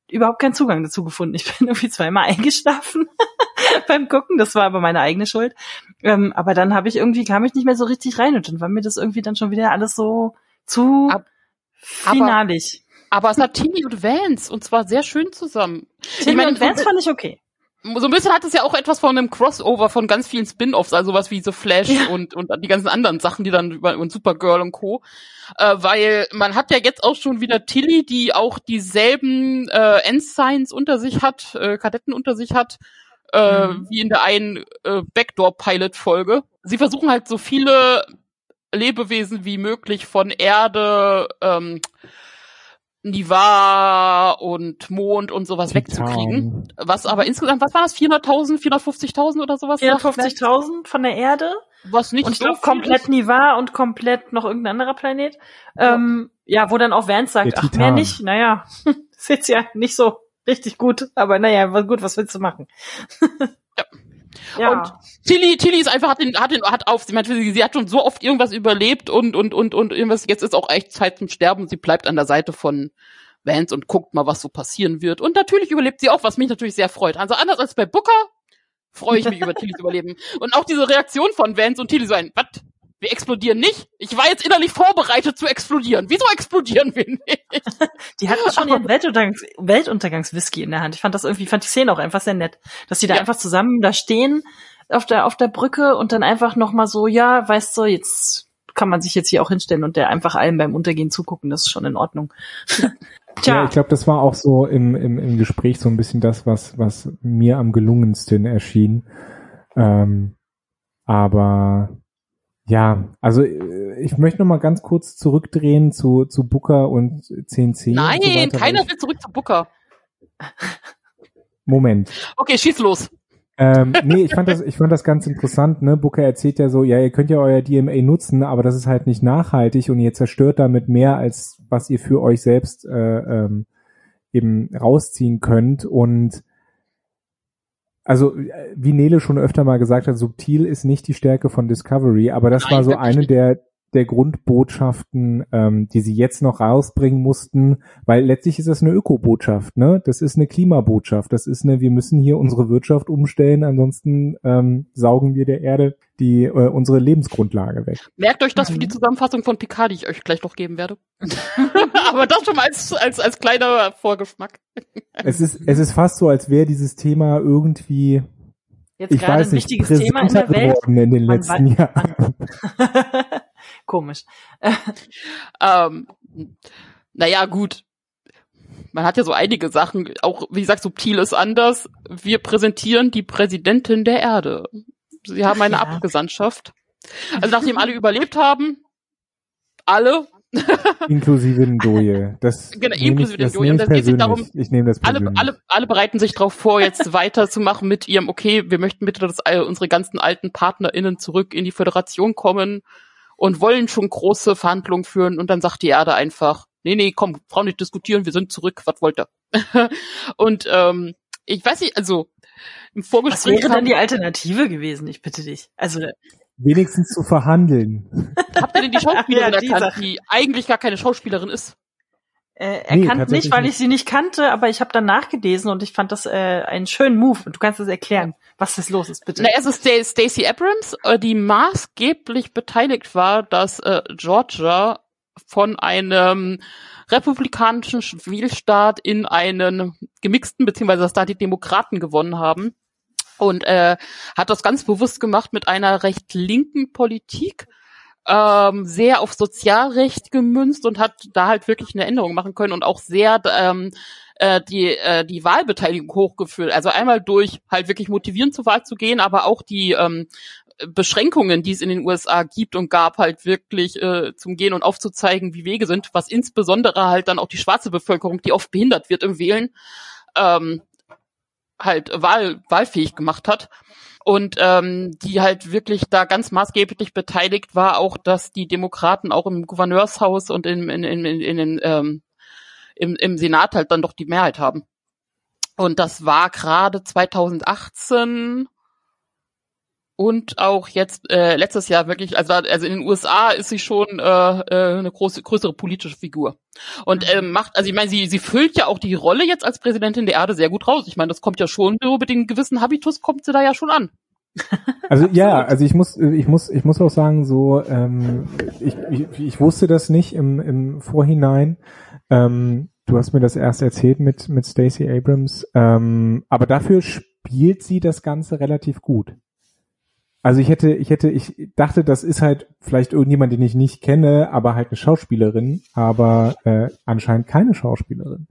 überhaupt keinen Zugang dazu gefunden. Ich (laughs) bin irgendwie zweimal eingeschlafen (laughs) beim Gucken, das war aber meine eigene Schuld. Ähm, aber dann habe ich irgendwie, kam ich nicht mehr so richtig rein und dann war mir das irgendwie dann schon wieder alles so zu Ab- aber- finalig. Aber es hat Timmy und Vance und zwar sehr schön zusammen. Timmy meine, und Vance fand ich okay. So ein bisschen hat es ja auch etwas von einem Crossover von ganz vielen Spin-offs, also was wie The Flash Ja. und und die ganzen anderen Sachen, die dann über und Supergirl und Co. Äh, weil man hat ja jetzt auch schon wieder Tilly, die auch dieselben äh, Ensigns unter sich hat, äh, Kadetten unter sich hat, äh, Mhm. wie in der einen äh, Backdoor-Pilot-Folge. Sie versuchen halt so viele Lebewesen wie möglich von Erde, ähm, Niva und Mond und sowas Titan. wegzukriegen. Was aber insgesamt, was war das? 400.000, 450.000 oder sowas? 54.000 von der Erde Was nicht und ich so glaube viel komplett. Niva und komplett noch irgendein anderer Planet. Ja. Ähm, ja, wo dann auch Vance sagt, ach, mehr nicht. Naja, (laughs) ist jetzt ja nicht so richtig gut, aber naja, gut, was willst du machen? (laughs) Ja. Und Tilly, Tilly ist einfach, hat den, hat den, hat auf, sie meint, sie hat schon so oft irgendwas überlebt und, und, und, und irgendwas, jetzt ist auch echt Zeit zum Sterben. Sie bleibt an der Seite von Vance und guckt mal, was so passieren wird. Und natürlich überlebt sie auch, was mich natürlich sehr freut. Also anders als bei Booker freue ich mich über Tillys Überleben. Und auch diese Reaktion von Vance und Tilly so ein, was? Wir explodieren nicht? Ich war jetzt innerlich vorbereitet zu explodieren. Wieso explodieren wir nicht? (laughs) Die hatten schon ihren Weltuntergangs Weltuntergangswhisky in der Hand. Ich fand das irgendwie, fand die Szene auch einfach sehr nett, dass die da Ja. einfach zusammen da stehen auf der auf der Brücke und dann einfach noch mal so, ja, weißt du, jetzt kann man sich jetzt hier auch hinstellen und der einfach allen beim Untergehen zugucken. Das ist schon in Ordnung. (laughs) Tja, Ja, ich glaube, das war auch so im, im, im Gespräch so ein bisschen das, was, was mir am gelungensten erschien. Ähm, aber ja, also äh, ich möchte noch mal ganz kurz zurückdrehen zu, zu Booker und CNC. und Nein, so weiter, keiner will zurück zu Booker. Moment. Okay, schieß los. Ähm, nee, ich fand das, ich fand das ganz interessant, ne? Booker erzählt ja so, ja, ihr könnt ja euer DMA nutzen, aber das ist halt nicht nachhaltig und ihr zerstört damit mehr, als was ihr für euch selbst äh, ähm, eben rausziehen könnt. Und also, äh, wie Nele schon öfter mal gesagt hat, subtil ist nicht die Stärke von Discovery, aber das Nein, war so eine der der Grundbotschaften, ähm, die sie jetzt noch rausbringen mussten, weil letztlich ist das eine Ökobotschaft, ne? Das ist eine Klimabotschaft, das ist eine, wir müssen hier unsere Wirtschaft umstellen, ansonsten ähm, saugen wir der Erde die äh, unsere Lebensgrundlage weg. Merkt euch das für Mhm. die Zusammenfassung von Picard, die ich euch gleich noch geben werde. (laughs) Aber das schon mal als, als, als kleiner Vorgeschmack. Es ist es ist fast so, als wäre dieses Thema irgendwie, Jetzt ich gerade weiß ein nicht, wichtiges Thema in der Welt. geworden in den letzten Jahren. (laughs) Komisch. Ähm, naja, gut. Man hat ja so einige Sachen, auch wie gesagt, subtil ist anders. Wir präsentieren die Präsidentin der Erde. Sie haben eine Ja. Abgesandtschaft. Also nachdem alle überlebt haben, alle, (laughs) Inklusive Ndoye. Das Genau, inklusive ich, das Ndoye. nehme Und ich es geht sich persönlich. darum, ich nehme das alle, persönlich. alle, alle bereiten sich darauf vor, jetzt weiterzumachen mit ihrem, okay, wir möchten bitte, dass unsere ganzen alten PartnerInnen zurück in die Föderation kommen und wollen schon große Verhandlungen führen und dann sagt die Erde einfach, nee, nee, komm, Frauen nicht diskutieren, wir sind zurück, was wollt ihr? (laughs) und ähm, ich weiß nicht, also im Was Vorgespräch wäre denn haben- die Alternative gewesen? Ich bitte dich. Also Wenigstens zu verhandeln. (laughs) habt ihr denn die (laughs) Schauspielerin Ja, die erkannt, Sache. die eigentlich gar keine Schauspielerin ist? Äh, Nee, erkannt tatsächlich nicht, weil ich sie nicht kannte, aber ich habe dann nachgelesen und ich fand das äh, einen schönen Move. Und du kannst es erklären, was das los ist, bitte. Na, es ist Sta- Stacey Abrams, äh, die maßgeblich beteiligt war, dass äh, Georgia von einem republikanischen Spielstaat in einen gemixten, beziehungsweise dass da die Demokraten gewonnen haben. Und äh, hat das ganz bewusst gemacht mit einer recht linken Politik, ähm, sehr auf Sozialrecht gemünzt und hat da halt wirklich eine Änderung machen können und auch sehr ähm, äh, die, äh, die Wahlbeteiligung hochgeführt. Also einmal durch halt wirklich motivieren zur Wahl zu gehen, aber auch die ähm, Beschränkungen, die es in den USA gibt und gab, halt wirklich äh, zum Gehen und aufzuzeigen, wie Wege sind, was insbesondere halt dann auch die schwarze Bevölkerung, die oft behindert wird im Wählen, ähm, halt wahl, wahlfähig gemacht hat. Und ähm, die halt wirklich da ganz maßgeblich beteiligt war, auch dass die Demokraten auch im Gouverneurshaus und in, in, in, in, in ähm, im, im Senat halt dann doch die Mehrheit haben. Und das war gerade 2018 und auch jetzt äh, letztes Jahr wirklich, also, also in den USA ist sie schon äh, äh, eine große, größere politische Figur. Und ähm, macht, also ich meine, sie, sie füllt ja auch die Rolle jetzt als Präsidentin der Erde sehr gut raus. Ich meine, das kommt ja schon so mit dem gewissen Habitus kommt sie da ja schon an. (laughs) Also ja, also ich muss, ich muss, ich muss auch sagen, so ähm, ich, ich, ich wusste das nicht im, im Vorhinein. Ähm, du hast mir das erst erzählt mit, mit Stacey Abrams, ähm, aber dafür spielt sie das Ganze relativ gut. Also ich hätte, ich hätte, ich dachte, das ist halt vielleicht irgendjemand, den ich nicht kenne, aber halt eine Schauspielerin, aber äh, anscheinend keine Schauspielerin.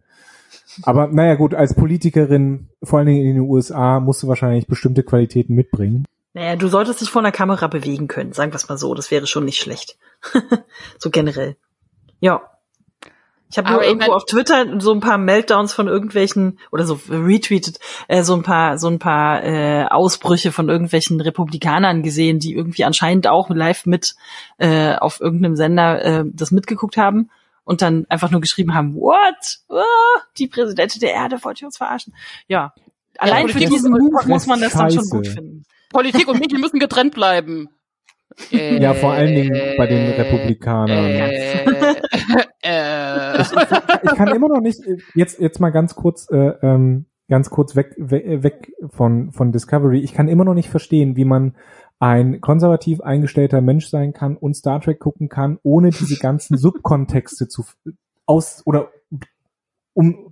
Aber naja gut, als Politikerin, vor allen Dingen in den USA, musst du wahrscheinlich bestimmte Qualitäten mitbringen. Naja, du solltest dich vor einer Kamera bewegen können, sagen wir es mal so. Das wäre schon nicht schlecht. (laughs) so generell. Ja. Ich habe nur irgendwo auf Twitter so ein paar Meltdowns von irgendwelchen oder so retweetet äh, so ein paar so ein paar äh, Ausbrüche von irgendwelchen Republikanern gesehen, die irgendwie anscheinend auch live mit äh, auf irgendeinem Sender äh, das mitgeguckt haben und dann einfach nur geschrieben haben, what? Oh, die Präsidentin der Erde wollte uns verarschen. Ja, allein ja, für diesen Move muss man das Scheiße. dann schon gut finden. Politik und Medien müssen getrennt bleiben. Ja, vor allen Dingen bei den Republikanern. Äh, (laughs) äh. Ich, ich, kann immer noch nicht, jetzt, jetzt mal ganz kurz, äh, ähm, ganz kurz weg, weg, weg von, von Discovery. Ich kann immer noch nicht verstehen, wie man ein konservativ eingestellter Mensch sein kann und Star Trek gucken kann, ohne diese ganzen (laughs) Subkontexte zu aus oder um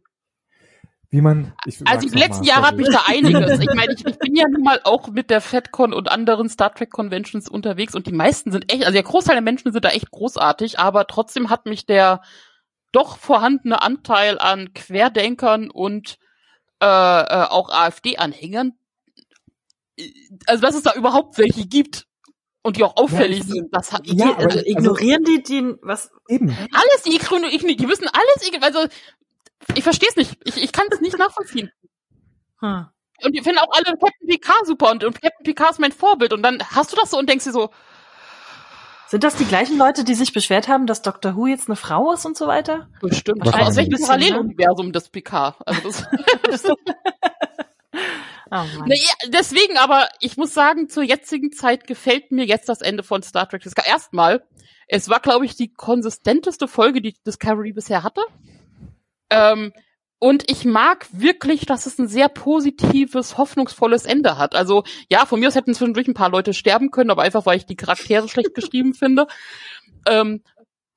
wie man. Ich also die letzten Jahre hat mich da (laughs) einiges. Ich meine, ich, ich, bin ja nun mal auch mit der FedCon und anderen Star Trek Conventions unterwegs und die meisten sind echt, also der Großteil der Menschen sind da echt großartig, aber trotzdem hat mich der doch vorhandene Anteil an Querdenkern und äh, äh, auch AfD-Anhängern, also dass es da überhaupt welche gibt und die auch auffällig ja, sind. Das hat, ja, die, also, ignorieren die den was eben alles die, die, die wissen alles also ich verstehe es nicht. Ich, ich kann es nicht nachvollziehen. Hm. Und ich finde auch alle Captain Picard super und, und Captain Picard ist mein Vorbild. Und dann hast du das so und denkst dir so. Sind das die gleichen Leute, die sich beschwert haben, dass Doctor Who jetzt eine Frau ist und so weiter? Bestimmt. Aus welchem Paralleluniversum das Picard? Also das, (laughs) Oh nee, deswegen aber, ich muss sagen, zur jetzigen Zeit gefällt mir jetzt das Ende von Star Trek. Erstmal, es war, glaube ich, die konsistenteste Folge, die Discovery bisher hatte. Ähm, und ich mag wirklich, dass es ein sehr positives, hoffnungsvolles Ende hat. Also ja, von mir aus hätten zwischendurch ein paar Leute sterben können, aber einfach, weil ich die Charaktere schlecht geschrieben finde. Ähm,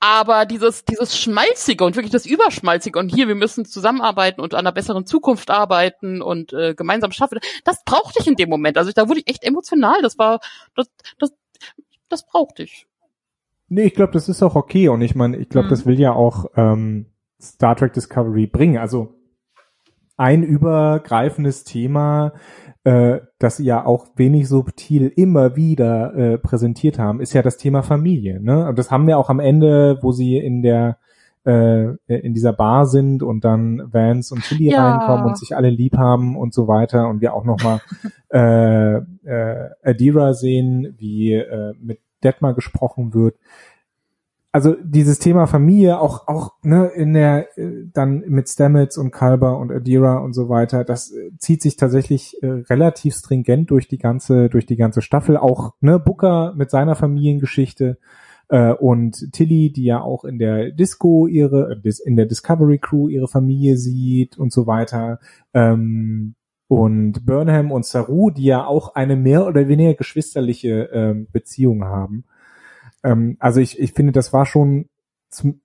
aber dieses, dieses Schmalzige und wirklich das Überschmalzige und hier, wir müssen zusammenarbeiten und an einer besseren Zukunft arbeiten und äh, gemeinsam schaffen, das brauchte ich in dem Moment. Also da wurde ich echt emotional. Das war, das, das, das brauchte ich. Nee, ich glaube, das ist auch okay. Und ich meine, ich glaube, mhm. das will ja auch ähm, Star Trek Discovery bringen. Also ein übergreifendes Thema, äh, das sie ja auch wenig subtil immer wieder äh, präsentiert haben, ist ja das Thema Familie. Ne? Und das haben wir auch am Ende, wo sie in der äh, in dieser Bar sind und dann Vance und Tilly ja. reinkommen und sich alle lieb haben und so weiter und wir auch nochmal (laughs) äh, äh, Adira sehen, wie äh, mit Detmar gesprochen wird also dieses Thema Familie auch auch ne in der äh, dann mit Stamets und Kalber und Adira und so weiter, das äh, zieht sich tatsächlich äh, relativ stringent durch die ganze durch die ganze Staffel. Auch ne Booker mit seiner Familiengeschichte äh, und Tilly, die ja auch in der Disco ihre äh, in der Discovery Crew ihre Familie sieht und so weiter. Ähm, und Burnham und Saru, die ja auch eine mehr oder weniger geschwisterliche ähm, Beziehung haben. Ähm, also ich, ich finde, das war schon zum,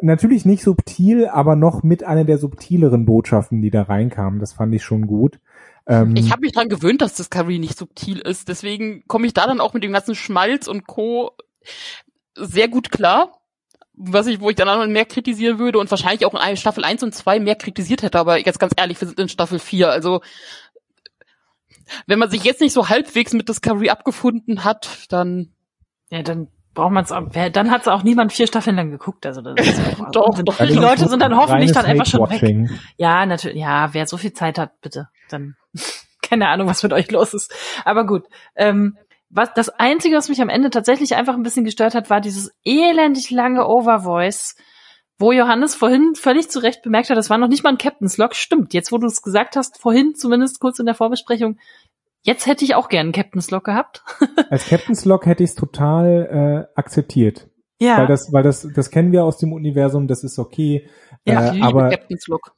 natürlich nicht subtil, aber noch mit einer der subtileren Botschaften, die da reinkamen. Das fand ich schon gut. Ähm, ich habe mich dran gewöhnt, dass Discovery nicht subtil ist. Deswegen komme ich da dann auch mit dem ganzen Schmalz und Co. sehr gut klar. Was ich, wo ich dann auch mehr kritisieren würde und wahrscheinlich auch in Staffel 1 und 2 mehr kritisiert hätte, aber jetzt ganz ehrlich, wir sind in Staffel 4. Also wenn man sich jetzt nicht so halbwegs mit Discovery abgefunden hat, dann ja, dann braucht man es auch, dann hat es auch niemand vier Staffeln lang geguckt. Also das ist (laughs) doch, doch, die Leute sind dann hoffentlich dann einfach schon weg. Ja, natürlich. Ja, wer so viel Zeit hat, bitte, dann (laughs) keine Ahnung, was mit euch los ist. Aber gut. Ähm, was das Einzige, was mich am Ende tatsächlich einfach ein bisschen gestört hat, war dieses elendig lange Overvoice, wo Johannes vorhin völlig zu Recht bemerkt hat, das war noch nicht mal ein Captain's Log. Stimmt, jetzt wo du es gesagt hast, vorhin zumindest kurz in der Vorbesprechung, Jetzt hätte ich auch gern einen Captain's Log gehabt. (laughs) Als Captain's Log hätte ich es total äh, akzeptiert. Ja. Weil das, weil das, das kennen wir aus dem Universum, das ist okay. Ja, äh, aber Captain's Log.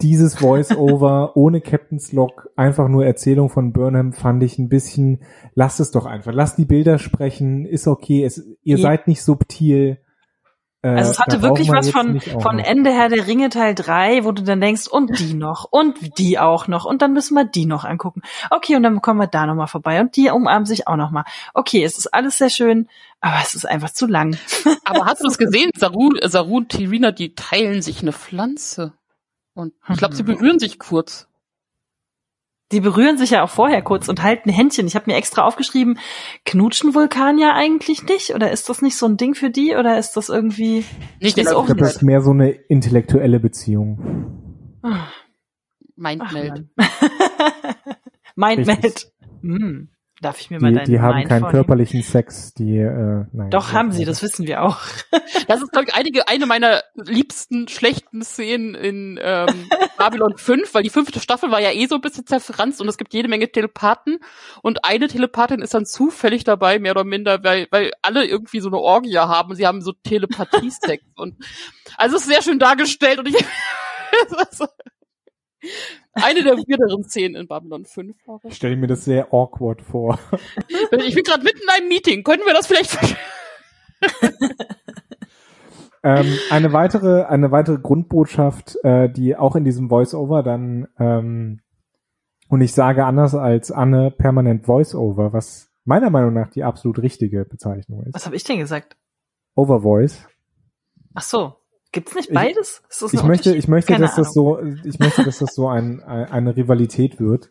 dieses Voice-Over (laughs) ohne Captain's Log, einfach nur Erzählung von Burnham, fand ich ein bisschen, lasst es doch einfach, lasst die Bilder sprechen, ist okay, es, ihr ja. seid nicht subtil. Äh, Also es hatte wirklich was von, von. Ende Herr der Ringe Teil 3, wo du dann denkst, und die noch, und die auch noch, und dann müssen wir die noch angucken. Okay, und dann kommen wir da nochmal vorbei, und die umarmen sich auch nochmal. Okay, es ist alles sehr schön, aber es ist einfach zu lang. (laughs) Aber hast du das gesehen? Saru, Saru und Tirina, die teilen sich eine Pflanze. Und ich glaube, sie berühren sich kurz. Die berühren sich ja auch vorher kurz und halten Händchen. Ich habe mir extra aufgeschrieben, knutschen Vulkanier eigentlich nicht? Oder ist das nicht so ein Ding für die? Oder ist das irgendwie... Nicht Ich glaube, das ist mehr so eine intellektuelle Beziehung. Ach, Mindmeld. (laughs) Mindmeld. Richtig. Darf ich mir mal Die, deinen die haben Mind keinen vornehmen? körperlichen Sex, die, äh, nein. Doch, haben sie, das wissen wir auch. (laughs) Das ist, glaube ich, einige, eine meiner liebsten schlechten Szenen in ähm, (laughs) Babylon 5, weil die fünfte Staffel war ja eh so ein bisschen zerfranst und es gibt jede Menge Telepathen und eine Telepathin ist dann zufällig dabei, mehr oder minder, weil, weil alle irgendwie so eine Orgie haben. Sie haben so Telepathie-Sex und also es ist sehr schön dargestellt und ich (laughs) eine der weirderen Szenen in Babylon 5. war das. Ich stelle mir das sehr awkward vor. Ich bin gerade mitten in einem Meeting. Können wir das vielleicht (laughs) ähm, eine weitere, eine weitere Grundbotschaft, äh, die auch in diesem Voice-Over dann, ähm, und ich sage anders als Anne, permanent Voice-Over, was meiner Meinung nach die absolut richtige Bezeichnung ist. Was habe ich denn gesagt? Overvoice. Ach so. Gibt's nicht Ich- beides? Ist das ein Ich möchte, ich möchte, Keine dass das so, ich möchte, dass das so ein, ein, eine Rivalität wird.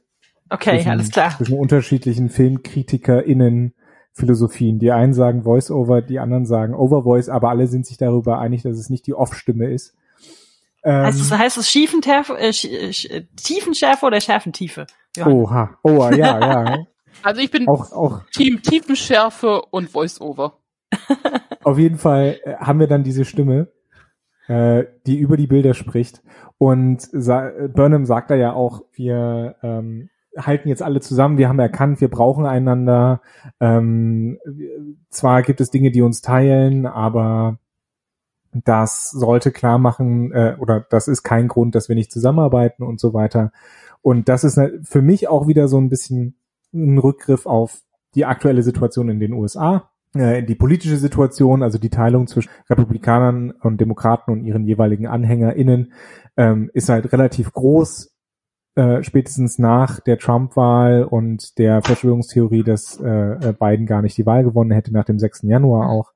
Okay, zwischen- alles klar. Zwischen unterschiedlichen FilmkritikerInnen Philosophien. Die einen sagen Voice-Over, die anderen sagen Overvoice, aber alle sind sich darüber einig, dass es nicht die Off-Stimme ist. Ähm, Heißt es, heißt es Schiefenterf, äh, Sch- äh, Sch- äh, Tiefenschärfe oder Schärfentiefe? Oha, oh, ja, ja. (laughs) Also ich bin auch, auch, Team Tiefenschärfe und Voice-Over. auf jeden Fall äh, haben wir dann diese Stimme, äh, die über die Bilder spricht. Und sa Burnham sagt da ja auch, wir ähm, halten jetzt alle zusammen, wir haben erkannt, wir brauchen einander. Ähm, zwar gibt es Dinge, die uns teilen, aber das sollte klar machen, äh, oder das ist kein Grund, dass wir nicht zusammenarbeiten und so weiter. Und das ist ne- für mich auch wieder so ein bisschen ein Rückgriff auf die aktuelle Situation in den USA, die politische Situation, also die Teilung zwischen Republikanern und Demokraten und ihren jeweiligen AnhängerInnen, ähm, ist halt relativ groß, äh, spätestens nach der Trump-Wahl und der Verschwörungstheorie, dass äh, äh, Biden gar nicht die Wahl gewonnen hätte, nach dem 6. Januar auch.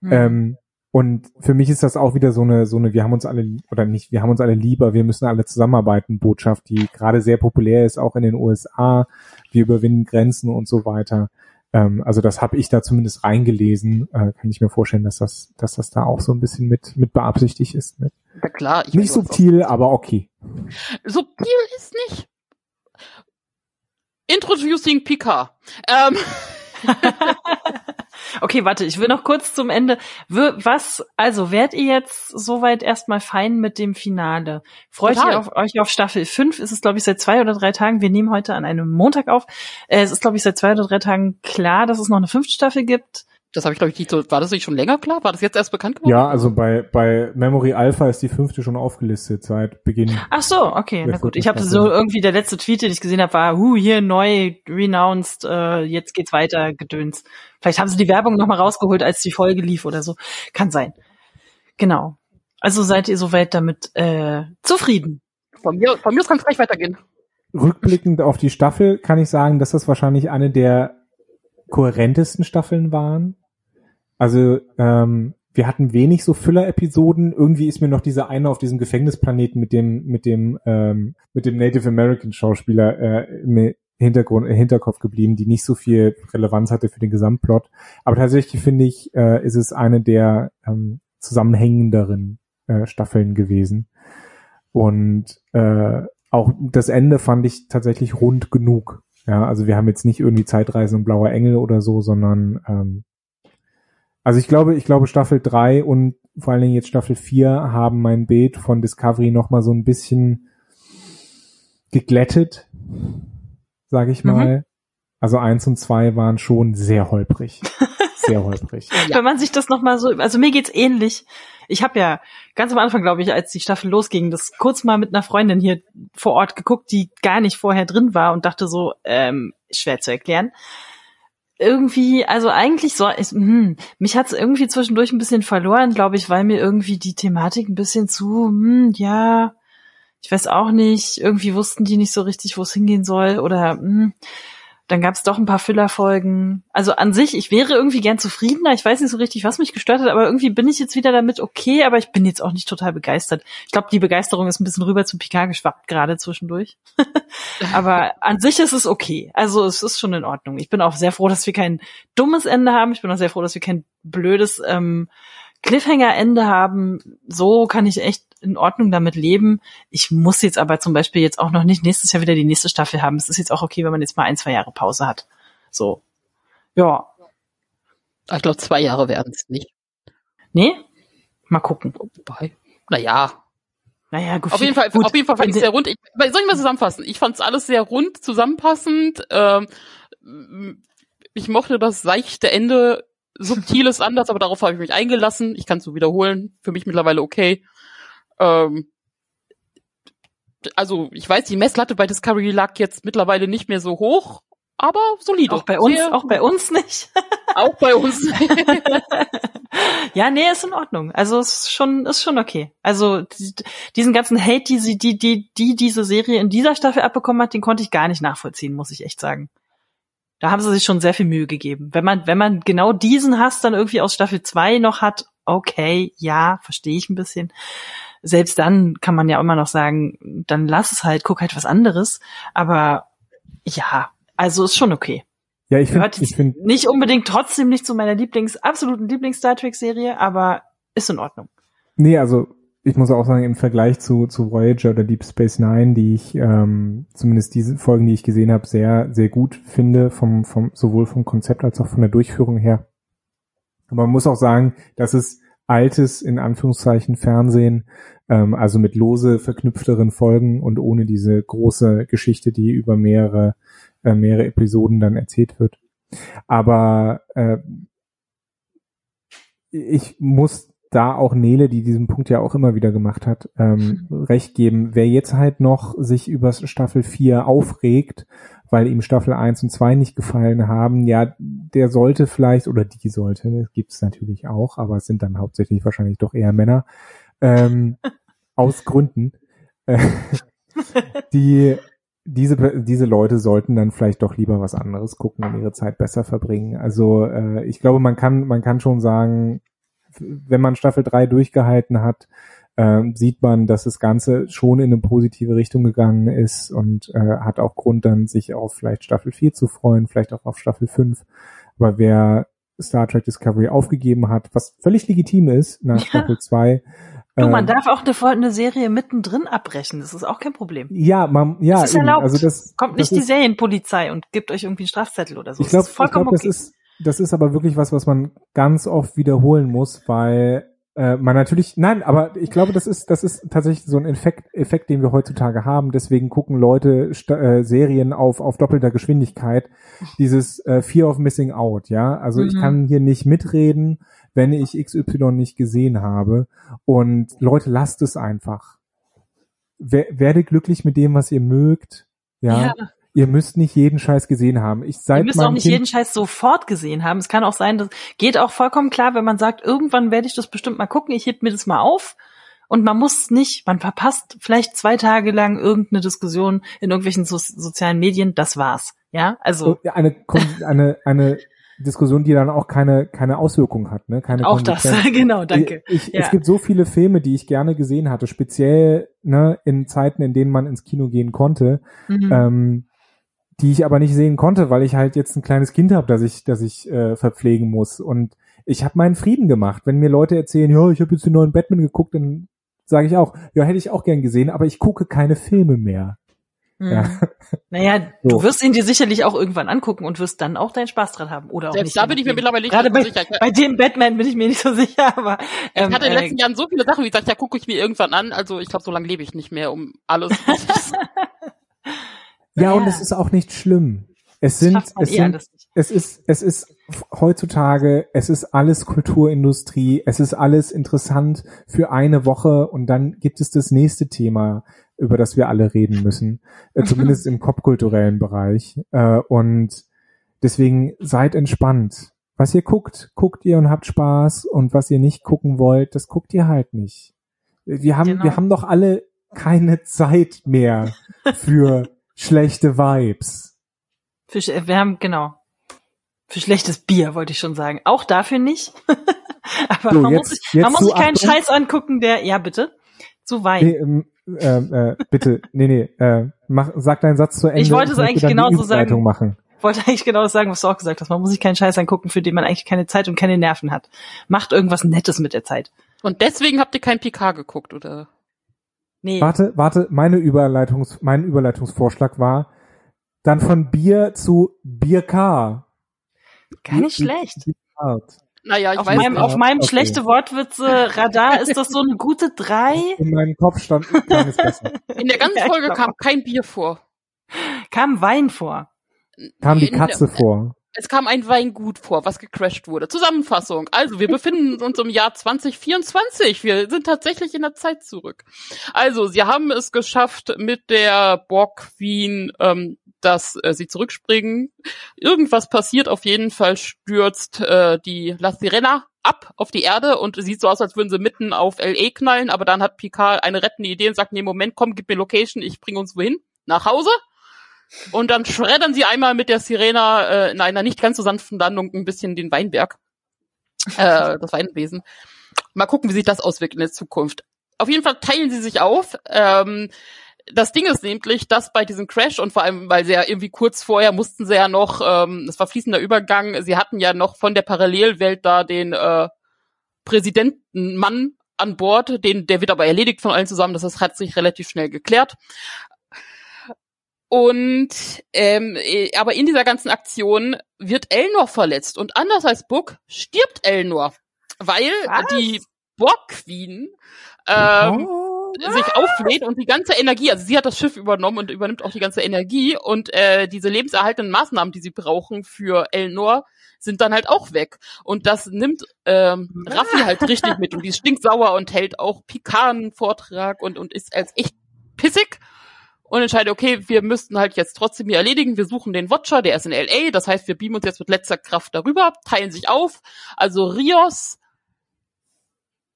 Hm. Ähm, und für mich ist das auch wieder so eine, so eine, wir haben uns alle, oder nicht, wir haben uns alle lieber, wir müssen alle zusammenarbeiten, Botschaft, die gerade sehr populär ist, auch in den USA. Wir überwinden Grenzen und so weiter. Ähm, also das habe ich da zumindest reingelesen. Äh, kann ich mir vorstellen, dass das, dass das da auch so ein bisschen mit, mit beabsichtigt ist. Mit. Ja klar. Ich Nicht subtil, aber okay. Subtil ist nicht. Introducing Picard. Ähm, (laughs) (laughs) Okay, warte, ich will noch kurz zum Ende. Was, also werdet ihr jetzt soweit erstmal fein mit dem Finale? Freut Total. ihr auf, euch auf Staffel 5? Ist es, glaube ich, seit zwei oder drei Tagen. Wir nehmen heute an einem Montag auf. Äh, es ist, glaube ich, seit zwei oder drei Tagen klar, dass es noch eine fünfte Staffel gibt. Das habe ich glaube ich nicht so. War das nicht schon länger klar? War das jetzt erst bekannt geworden? Ja, also bei, bei Memory Alpha ist die fünfte schon aufgelistet seit Beginn. Ach so, okay, na gut. Ich habe so irgendwie der letzte Tweet, den ich gesehen habe, war, hu, hier neu, renounced, äh, jetzt geht's weiter, gedöns. Vielleicht haben sie die Werbung nochmal rausgeholt, als die Folge lief oder so. Kann sein. Genau. Also seid ihr soweit damit äh, zufrieden? Von mir, von mir aus kann es gleich weitergehen. Rückblickend auf die Staffel kann ich sagen, dass das wahrscheinlich eine der kohärentesten Staffeln waren. Also ähm, wir hatten wenig so Füller-Episoden. Irgendwie ist mir noch diese eine auf diesem Gefängnisplaneten mit dem mit dem ähm, mit dem Native American Schauspieler äh, im Hintergrund im Hinterkopf geblieben, die nicht so viel Relevanz hatte für den Gesamtplot. Aber tatsächlich finde ich, äh, ist es eine der ähm, zusammenhängenderen äh, Staffeln gewesen. Und äh, auch das Ende fand ich tatsächlich rund genug. Ja, also wir haben jetzt nicht irgendwie Zeitreisen und blauer Engel oder so, sondern ähm, also ich glaube, ich glaube Staffel 3 und vor allen Dingen jetzt Staffel 4 haben mein Bild von Discovery nochmal so ein bisschen geglättet, sage ich Mhm. mal. Also eins und zwei waren schon sehr holprig. (laughs) Sehr holprig. Ja. Wenn man sich das nochmal so, also mir geht's ähnlich. Ich habe ja ganz am Anfang, glaube ich, als die Staffel losging, das kurz mal mit einer Freundin hier vor Ort geguckt, die gar nicht vorher drin war und dachte so, ähm, schwer zu erklären. Irgendwie, also eigentlich so, ich, hm, mich hat's irgendwie zwischendurch ein bisschen verloren, glaube ich, weil mir irgendwie die Thematik ein bisschen zu, hm, ja, ich weiß auch nicht, irgendwie wussten die nicht so richtig, wo es hingehen soll oder hm, dann gab es doch ein paar Füllerfolgen. Also an sich, ich wäre irgendwie gern zufriedener. Ich weiß nicht so richtig, was mich gestört hat, aber irgendwie bin ich jetzt wieder damit okay, aber ich bin jetzt auch nicht total begeistert. Ich glaube, die Begeisterung ist ein bisschen rüber zu Picard geschwappt gerade zwischendurch. (laughs) aber an sich ist es okay. Also es ist schon in Ordnung. Ich bin auch sehr froh, dass wir kein dummes Ende haben. Ich bin auch sehr froh, dass wir kein blödes ähm, Cliffhanger-Ende haben. So kann ich echt in Ordnung damit leben. Ich muss jetzt aber zum Beispiel jetzt auch noch nicht nächstes Jahr wieder die nächste Staffel haben. Es ist jetzt auch okay, wenn man jetzt mal ein, zwei Jahre Pause hat. So. Ja. Ich glaube, zwei Jahre werden es nicht. Nee? Mal gucken. Wobei. Naja. Naja, gut. Auf jeden Fall, gut. auf jeden Fall fand ich sehr rund. Ich, soll ich mal zusammenfassen? Ich fand es alles sehr rund, zusammenpassend. Ähm, ich mochte das seichte Ende. Subtiles anders, aber darauf habe ich mich eingelassen. Ich kann es so wiederholen. Für mich mittlerweile okay. Ähm, also ich weiß, die Messlatte bei Discovery lag jetzt mittlerweile nicht mehr so hoch, aber solide. Auch bei uns, Sehr, auch bei uns nicht. (laughs) auch bei uns. (laughs) (laughs) ja, nee, ist in Ordnung. Also ist schon, ist schon okay. Also diesen ganzen Hate, die sie, die, die, die diese Serie in dieser Staffel abbekommen hat, den konnte ich gar nicht nachvollziehen, muss ich echt sagen. Da haben sie sich schon sehr viel Mühe gegeben. Wenn man, wenn man genau diesen Hass dann irgendwie aus Staffel 2 noch hat, okay, ja, verstehe ich ein bisschen selbst dann kann man ja immer noch sagen, dann lass es halt, guck halt was anderes. Aber ja, also ist schon okay. Ja, ich finde, ich finde nicht unbedingt trotzdem nicht zu meiner Lieblings, absoluten Lieblings Star Trek Serie, aber ist in Ordnung. Nee, also ich muss auch sagen, im Vergleich zu, zu Voyager oder Deep Space Nine, die ich ähm, zumindest diese Folgen, die ich gesehen habe, sehr, sehr gut finde, vom, vom, sowohl vom Konzept als auch von der Durchführung her. Aber man muss auch sagen, dass es altes, in Anführungszeichen, Fernsehen, ähm, also mit lose verknüpfteren Folgen und ohne diese große Geschichte, die über mehrere, äh, mehrere Episoden dann erzählt wird. Aber äh, ich muss da auch Nele, die diesen Punkt ja auch immer wieder gemacht hat, ähm, (laughs) recht geben. Wer jetzt halt noch sich über Staffel 4 aufregt, weil ihm Staffel 1 und 2 nicht gefallen haben, ja, der sollte vielleicht, oder die sollte, das gibt's natürlich auch, aber es sind dann hauptsächlich wahrscheinlich doch eher Männer, ähm, (laughs) aus Gründen, äh, die diese, diese Leute sollten dann vielleicht doch lieber was anderes gucken und ihre Zeit besser verbringen. Also äh, ich glaube, man kann, man kann schon sagen, wenn man Staffel 3 durchgehalten hat, äh, sieht man, dass das Ganze schon in eine positive Richtung gegangen ist und äh, hat auch Grund dann sich auf vielleicht Staffel 4 zu freuen, vielleicht auch auf Staffel 5. Aber wer Star Trek Discovery aufgegeben hat, was völlig legitim ist nach ja. Staffel 2, Du, man ähm, darf auch eine, eine, Serie mittendrin abbrechen. Das ist auch kein Problem. Ja, man, ja. Das ist erlaubt. Also das, Kommt nicht das die Serienpolizei und gibt euch irgendwie einen Strafzettel oder so. Ich glaube, glaub, okay. das ist, das ist aber wirklich was, was man ganz oft wiederholen muss, weil äh, man natürlich, nein, aber ich glaube, das ist, das ist tatsächlich so ein Effekt, Effekt, den wir heutzutage haben. Deswegen gucken Leute äh, Serien auf, auf doppelter Geschwindigkeit. Dieses äh, Fear of Missing Out, ja. Also mhm. ich kann hier nicht mitreden, wenn ich XY nicht gesehen habe. Und Leute, lasst es einfach. Wer, werde glücklich mit dem, was ihr mögt. Ja. ja. Ihr müsst nicht jeden Scheiß gesehen haben. Ich seit Ihr müsst auch nicht kind jeden Scheiß sofort gesehen haben. Es kann auch sein, das geht auch vollkommen klar, wenn man sagt, irgendwann werde ich das bestimmt mal gucken, ich heb mir das mal auf. Und man muss nicht, man verpasst vielleicht zwei Tage lang irgendeine Diskussion in irgendwelchen so sozialen Medien, das war's. Ja, also. Eine, eine, eine Diskussion, die dann auch keine, keine Auswirkung hat, ne? Keine auch das, (laughs) genau, danke. Ich, ja. Es gibt so viele Filme, die ich gerne gesehen hatte, speziell ne, in Zeiten, in denen man ins Kino gehen konnte. Mhm. Ähm, die ich aber nicht sehen konnte, weil ich halt jetzt ein kleines Kind habe, das ich, das ich äh, verpflegen muss. Und ich habe meinen Frieden gemacht. Wenn mir Leute erzählen, ja, ich habe jetzt den neuen Batman geguckt, dann sage ich auch, ja, hätte ich auch gern gesehen, aber ich gucke keine Filme mehr. Mhm. Ja. Naja, (laughs) so. du wirst ihn dir sicherlich auch irgendwann angucken und wirst dann auch deinen Spaß dran haben. Oder auch Selbst nicht. Da bin ich mir mittlerweile nicht Gerade so bei, sicher. Bei dem Batman bin ich mir nicht so (laughs) sicher, aber. Ähm, ich hatte in den letzten äh, Jahren so viele Sachen, wie gesagt, ja, gucke ich mir irgendwann an. Also ich glaube, so lange lebe ich nicht mehr, um alles. (laughs) Ja, ja, und es ist auch nicht schlimm. Es sind, es eh sind, es ist, es ist heutzutage, es ist alles Kulturindustrie, es ist alles interessant für eine Woche und dann gibt es das nächste Thema, über das wir alle reden müssen, äh, (laughs) zumindest im popkulturellen Bereich. Äh, und Deswegen seid entspannt. Was ihr guckt, guckt ihr und habt Spaß und was ihr nicht gucken wollt, das guckt ihr halt nicht. Wir haben, Genau. wir haben doch alle keine Zeit mehr für (laughs) schlechte Vibes. Für, sch- wir haben, genau. Für schlechtes Bier, wollte ich schon sagen. Auch dafür nicht. (laughs) Aber So, man, jetzt- muss sich, jetzt man muss sich keinen Achtung. Scheiß angucken, der, ja bitte, zu Wein. Nee, ähm, ähm, äh, bitte, nee, nee, äh, mach, sag deinen Satz zu Ende. Ich wollte es eigentlich dann die genauso sagen. Machen. wollte eigentlich genau das sagen, was du auch gesagt hast. Man muss sich keinen Scheiß angucken, für den man eigentlich keine Zeit und keine Nerven hat. Macht irgendwas Nettes mit der Zeit. Und deswegen habt ihr kein PK geguckt, oder? Nee. Warte, warte, meine Überleitungs, mein Überleitungsvorschlag war dann von Bier zu Bierk. Gar nicht schlecht. Naja, ich Auf weiß meinem, auf meinem Okay. schlechte Wortwitze Radar ist das so eine gute drei. (laughs) In meinem Kopf stand keines besser. (laughs) In der ganzen Folge glaub kam kein Bier vor. Kam Wein vor. Kam die Katze vor. Es kam ein Weingut vor, was gecrashed wurde. Zusammenfassung. Also, wir befinden uns im Jahr 2024. Wir sind tatsächlich in der Zeit zurück. Also, sie haben es geschafft mit der Borg Queen, ähm, dass äh, sie zurückspringen. Irgendwas passiert auf jeden Fall, stürzt äh, die La Sirena ab auf die Erde und sieht so aus, als würden sie mitten auf LA knallen, aber dann hat Picard eine rettende Idee und sagt, nee, Moment, komm, gib mir Location, ich bringe uns wohin? Nach Hause? Und dann schreddern sie einmal mit der Sirena äh, in einer nicht ganz so sanften Landung ein bisschen den Weinberg, äh, das Weinwesen. Mal gucken, wie sich das auswirkt in der Zukunft. Auf jeden Fall teilen sie sich auf. Ähm, das Ding ist nämlich, dass bei diesem Crash und vor allem, weil sie ja irgendwie kurz vorher mussten sie ja noch, ähm, das war fließender Übergang, sie hatten ja noch von der Parallelwelt da den äh, Präsidentenmann an Bord, den, der wird aber erledigt von allen zusammen, das hat sich relativ schnell geklärt. Und ähm, äh, aber in dieser ganzen Aktion wird Elnor verletzt und anders als Book stirbt Elnor, weil Was? die Borg Queen ähm, Oh. sich auflädt und die ganze Energie, also sie hat das Schiff übernommen und übernimmt auch die ganze Energie und äh, diese lebenserhaltenden Maßnahmen, die sie brauchen für Elnor, sind dann halt auch weg. Und das nimmt ähm, Raffi halt richtig (laughs) mit und die ist stinksauer und hält auch Picard einen Vortrag und, und ist als echt pissig und entscheidet, okay, wir müssten halt jetzt trotzdem hier erledigen, wir suchen den Watcher, der ist in L.A., das heißt, wir beamen uns jetzt mit letzter Kraft darüber, teilen sich auf, also Rios,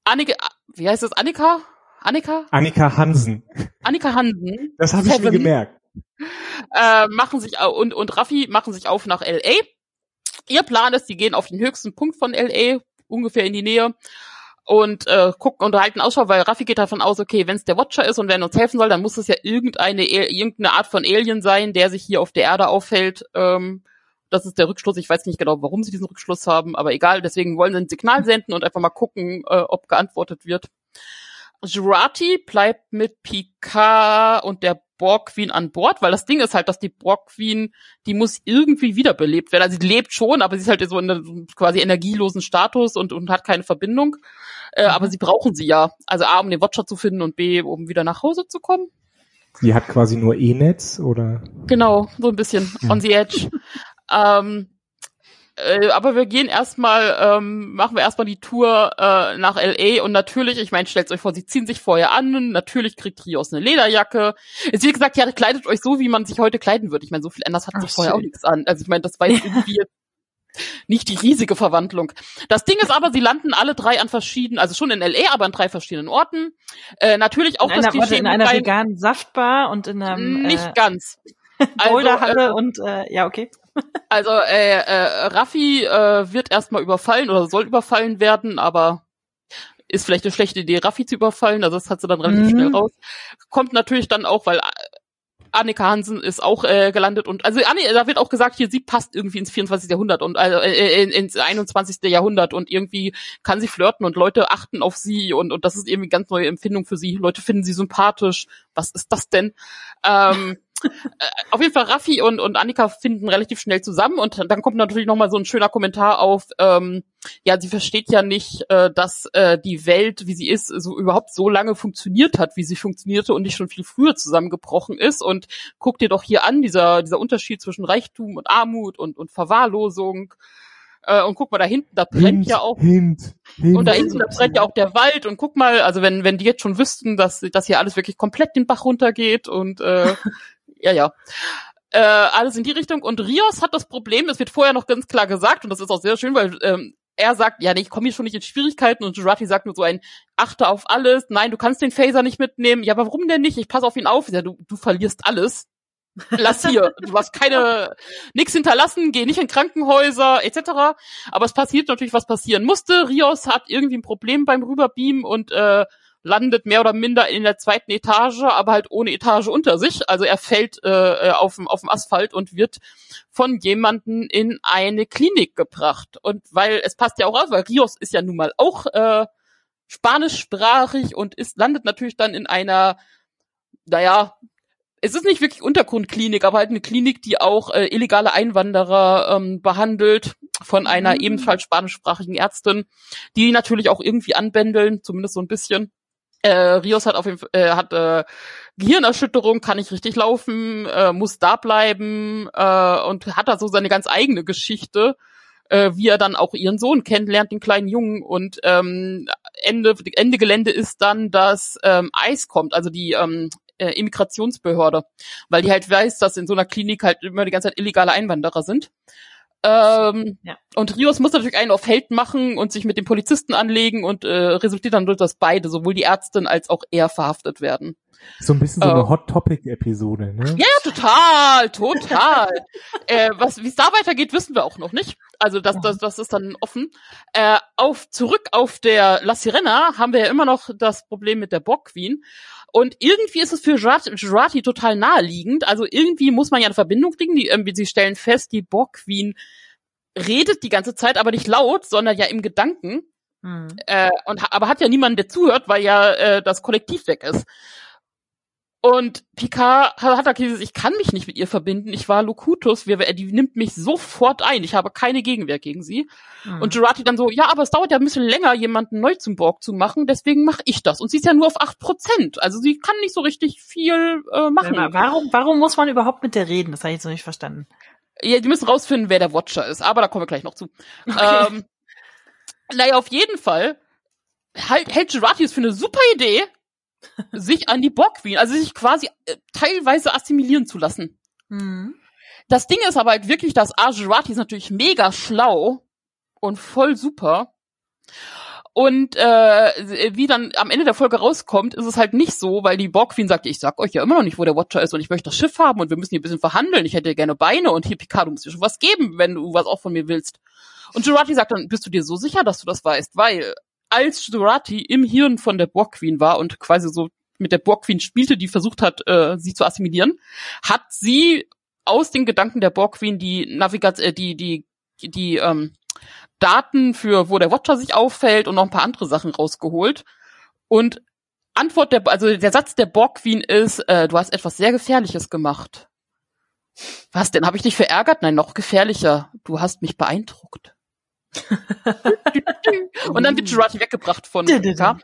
Annika, wie heißt das, Annika? Annika? Annika Hansen. Annika Hansen Das habe ich mir gemerkt. äh, machen sich und und Raffi machen sich auf nach LA. Ihr Plan ist, die gehen auf den höchsten Punkt von LA, ungefähr in die Nähe und äh, gucken und halten Ausschau, weil Raffi geht davon aus, okay, wenn es der Watcher ist und wenn er uns helfen soll, dann muss es ja irgendeine A- irgendeine Art von Alien sein, der sich hier auf der Erde aufhält. Ähm, das ist der Rückschluss. Ich weiß nicht genau, warum sie diesen Rückschluss haben, aber egal. Deswegen wollen sie ein Signal senden und einfach mal gucken, äh, ob geantwortet wird. Jurati bleibt mit Picard und der Borg Queen an Bord, weil das Ding ist halt, dass die Borg Queen, die muss irgendwie wiederbelebt werden. Also sie lebt schon, aber sie ist halt so in einem quasi energielosen Status und, und hat keine Verbindung. Äh, Aber sie brauchen sie ja. Also A, um den Watcher zu finden und B, um wieder nach Hause zu kommen. Die hat quasi nur E-Netz oder? Genau, so ein bisschen on the edge. ähm, äh, aber wir gehen erstmal, ähm, machen wir erstmal die Tour äh, nach LA und natürlich, ich meine, stellt euch vor, sie ziehen sich vorher an, natürlich kriegt Rios eine Lederjacke. Es wird gesagt, ja, kleidet euch so, wie man sich heute kleiden würde. Ich meine, so viel anders hat sich vorher auch nichts an. Also ich meine, das war jetzt irgendwie nicht die riesige Verwandlung. Das Ding ist aber, sie landen alle drei an verschiedenen, also schon in LA, aber an drei verschiedenen Orten. Äh, natürlich auch in das einer, Klischee in einer veganen Saftbar und in einem nicht äh, ganz. (laughs) Also, Boulderhalle äh, und äh, ja, okay. Also äh, äh, Raffi äh, wird erstmal überfallen oder soll überfallen werden, aber ist vielleicht eine schlechte Idee, Raffi zu überfallen. Also das hat sie dann relativ Mhm. schnell raus. Kommt natürlich dann auch, weil äh, Annika Hansen ist auch äh, gelandet und also Anni, da wird auch gesagt, hier sie passt irgendwie ins 24. Jahrhundert und also äh, in- ins 21. Jahrhundert und irgendwie kann sie flirten und Leute achten auf sie und und das ist irgendwie eine ganz neue Empfindung für sie. Leute finden sie sympathisch. Was ist das denn? Ähm, äh, auf jeden Fall Raffi und, und Annika finden relativ schnell zusammen und dann kommt natürlich nochmal so ein schöner Kommentar auf, ähm, ja, sie versteht ja nicht, äh, dass äh, die Welt, wie sie ist, so überhaupt so lange funktioniert hat, wie sie funktionierte und nicht schon viel früher zusammengebrochen ist. Und guck dir doch hier an, dieser, dieser Unterschied zwischen Reichtum und Armut und, und Verwahrlosung. Äh, und guck mal, da hinten, da brennt ja auch Hint, Hint. und da hinten, da brennt ja auch der Wald. Und guck mal, also wenn, wenn die jetzt schon wüssten, dass, dass hier alles wirklich komplett den Bach runtergeht und äh, (laughs) ja, ja. äh, alles in die Richtung. Und Rios hat das Problem, das wird vorher noch ganz klar gesagt, und das ist auch sehr schön, weil ähm, er sagt, ja, nee, ich komme hier schon nicht in Schwierigkeiten und Jurati sagt nur so ein, achte auf alles, nein, du kannst den Phaser nicht mitnehmen. Ja, aber warum denn nicht? Ich passe auf ihn auf. Ja, du, du verlierst alles. Lass hier. (laughs) Du hast keine, nix hinterlassen, geh nicht in Krankenhäuser, etc. Aber es passiert natürlich, was passieren musste. Rios hat irgendwie ein Problem beim Rüberbeamen und äh, landet mehr oder minder in der zweiten Etage, aber halt ohne Etage unter sich. Also er fällt äh, auf dem auf dem Asphalt und wird von jemanden in eine Klinik gebracht. Und weil es passt ja auch aus, weil Rios ist ja nun mal auch äh, spanischsprachig und ist landet natürlich dann in einer, naja, es ist nicht wirklich Untergrundklinik, aber halt eine Klinik, die auch äh, illegale Einwanderer ähm, behandelt von einer mhm. ebenfalls spanischsprachigen Ärztin, die natürlich auch irgendwie anbändeln, zumindest so ein bisschen. Äh, Rios hat auf jeden Fall, äh, hat äh, Gehirnerschütterung, kann nicht richtig laufen, äh, muss da bleiben äh, und hat da so seine ganz eigene Geschichte, äh, wie er dann auch ihren Sohn kennenlernt, den kleinen Jungen. Und ähm, Ende, Ende Gelände ist dann, dass ähm, Eis kommt, also die ähm, äh, Immigrationsbehörde, weil die halt weiß, dass in so einer Klinik halt immer die ganze Zeit illegale Einwanderer sind. Ähm, ja. Und Rios muss natürlich einen auf Held machen und sich mit dem Polizisten anlegen und äh, resultiert dann durch das beide, sowohl die Ärztin als auch er verhaftet werden. So ein bisschen so eine äh, Hot Topic Episode, ne? Ja, total, total. (laughs) äh, was, wie es da weitergeht, wissen wir auch noch nicht. Also das, das, das ist dann offen. Äh, auf zurück auf der La Sirena haben wir ja immer noch das Problem mit der Borg Queen. Und irgendwie ist es für Jurati total naheliegend. Also irgendwie muss man ja eine Verbindung kriegen. Die, irgendwie, sie stellen fest, die Borg Queen redet die ganze Zeit, aber nicht laut, sondern ja im Gedanken. Hm. Äh, und, aber hat ja niemanden, der zuhört, weil ja äh, das Kollektiv weg ist. Und Picard hat da gesagt, ich kann mich nicht mit ihr verbinden. Ich war Locutus, die nimmt mich sofort ein. Ich habe keine Gegenwehr gegen sie. Mhm. Und Jurati dann so, ja, aber es dauert ja ein bisschen länger, jemanden neu zum Borg zu machen, deswegen mache ich das. Und sie ist ja nur auf acht Prozent. Also sie kann nicht so richtig viel äh, machen. Warum, warum muss man überhaupt mit der reden? Das habe ich jetzt noch nicht verstanden. Ja, die müssen rausfinden, wer der Watcher ist, aber da kommen wir gleich noch zu. Okay. Ähm, naja, auf jeden Fall halt, hält Jurati es für eine super Idee, sich an die Borg-Queen, also sich quasi äh, teilweise assimilieren zu lassen. Mhm. Das Ding ist aber halt wirklich, dass Arjurati ist natürlich mega schlau und voll super. Und äh, wie dann am Ende der Folge rauskommt, ist es halt nicht so, weil die Borg Queen sagt, ich sag euch ja immer noch nicht, wo der Watcher ist und ich möchte das Schiff haben und wir müssen hier ein bisschen verhandeln. Ich hätte gerne Beine und hier Picard, du musst dir schon was geben, wenn du was auch von mir willst. Und Jurati sagt dann, bist du dir so sicher, dass du das weißt? Weil als Jurati im Hirn von der Borg Queen war und quasi so mit der Borg Queen spielte, die versucht hat, äh, sie zu assimilieren, hat sie aus den Gedanken der Borg Queen die Navigation, äh, die die die ähm, Daten für wo der Watcher sich auffällt und noch ein paar andere Sachen rausgeholt und Antwort der also der Satz der Borg Queen ist, äh, du hast etwas sehr Gefährliches gemacht. Was denn? Habe ich dich verärgert? Nein, noch gefährlicher. Du hast mich beeindruckt. (laughs) und dann wird Jurati weggebracht von ja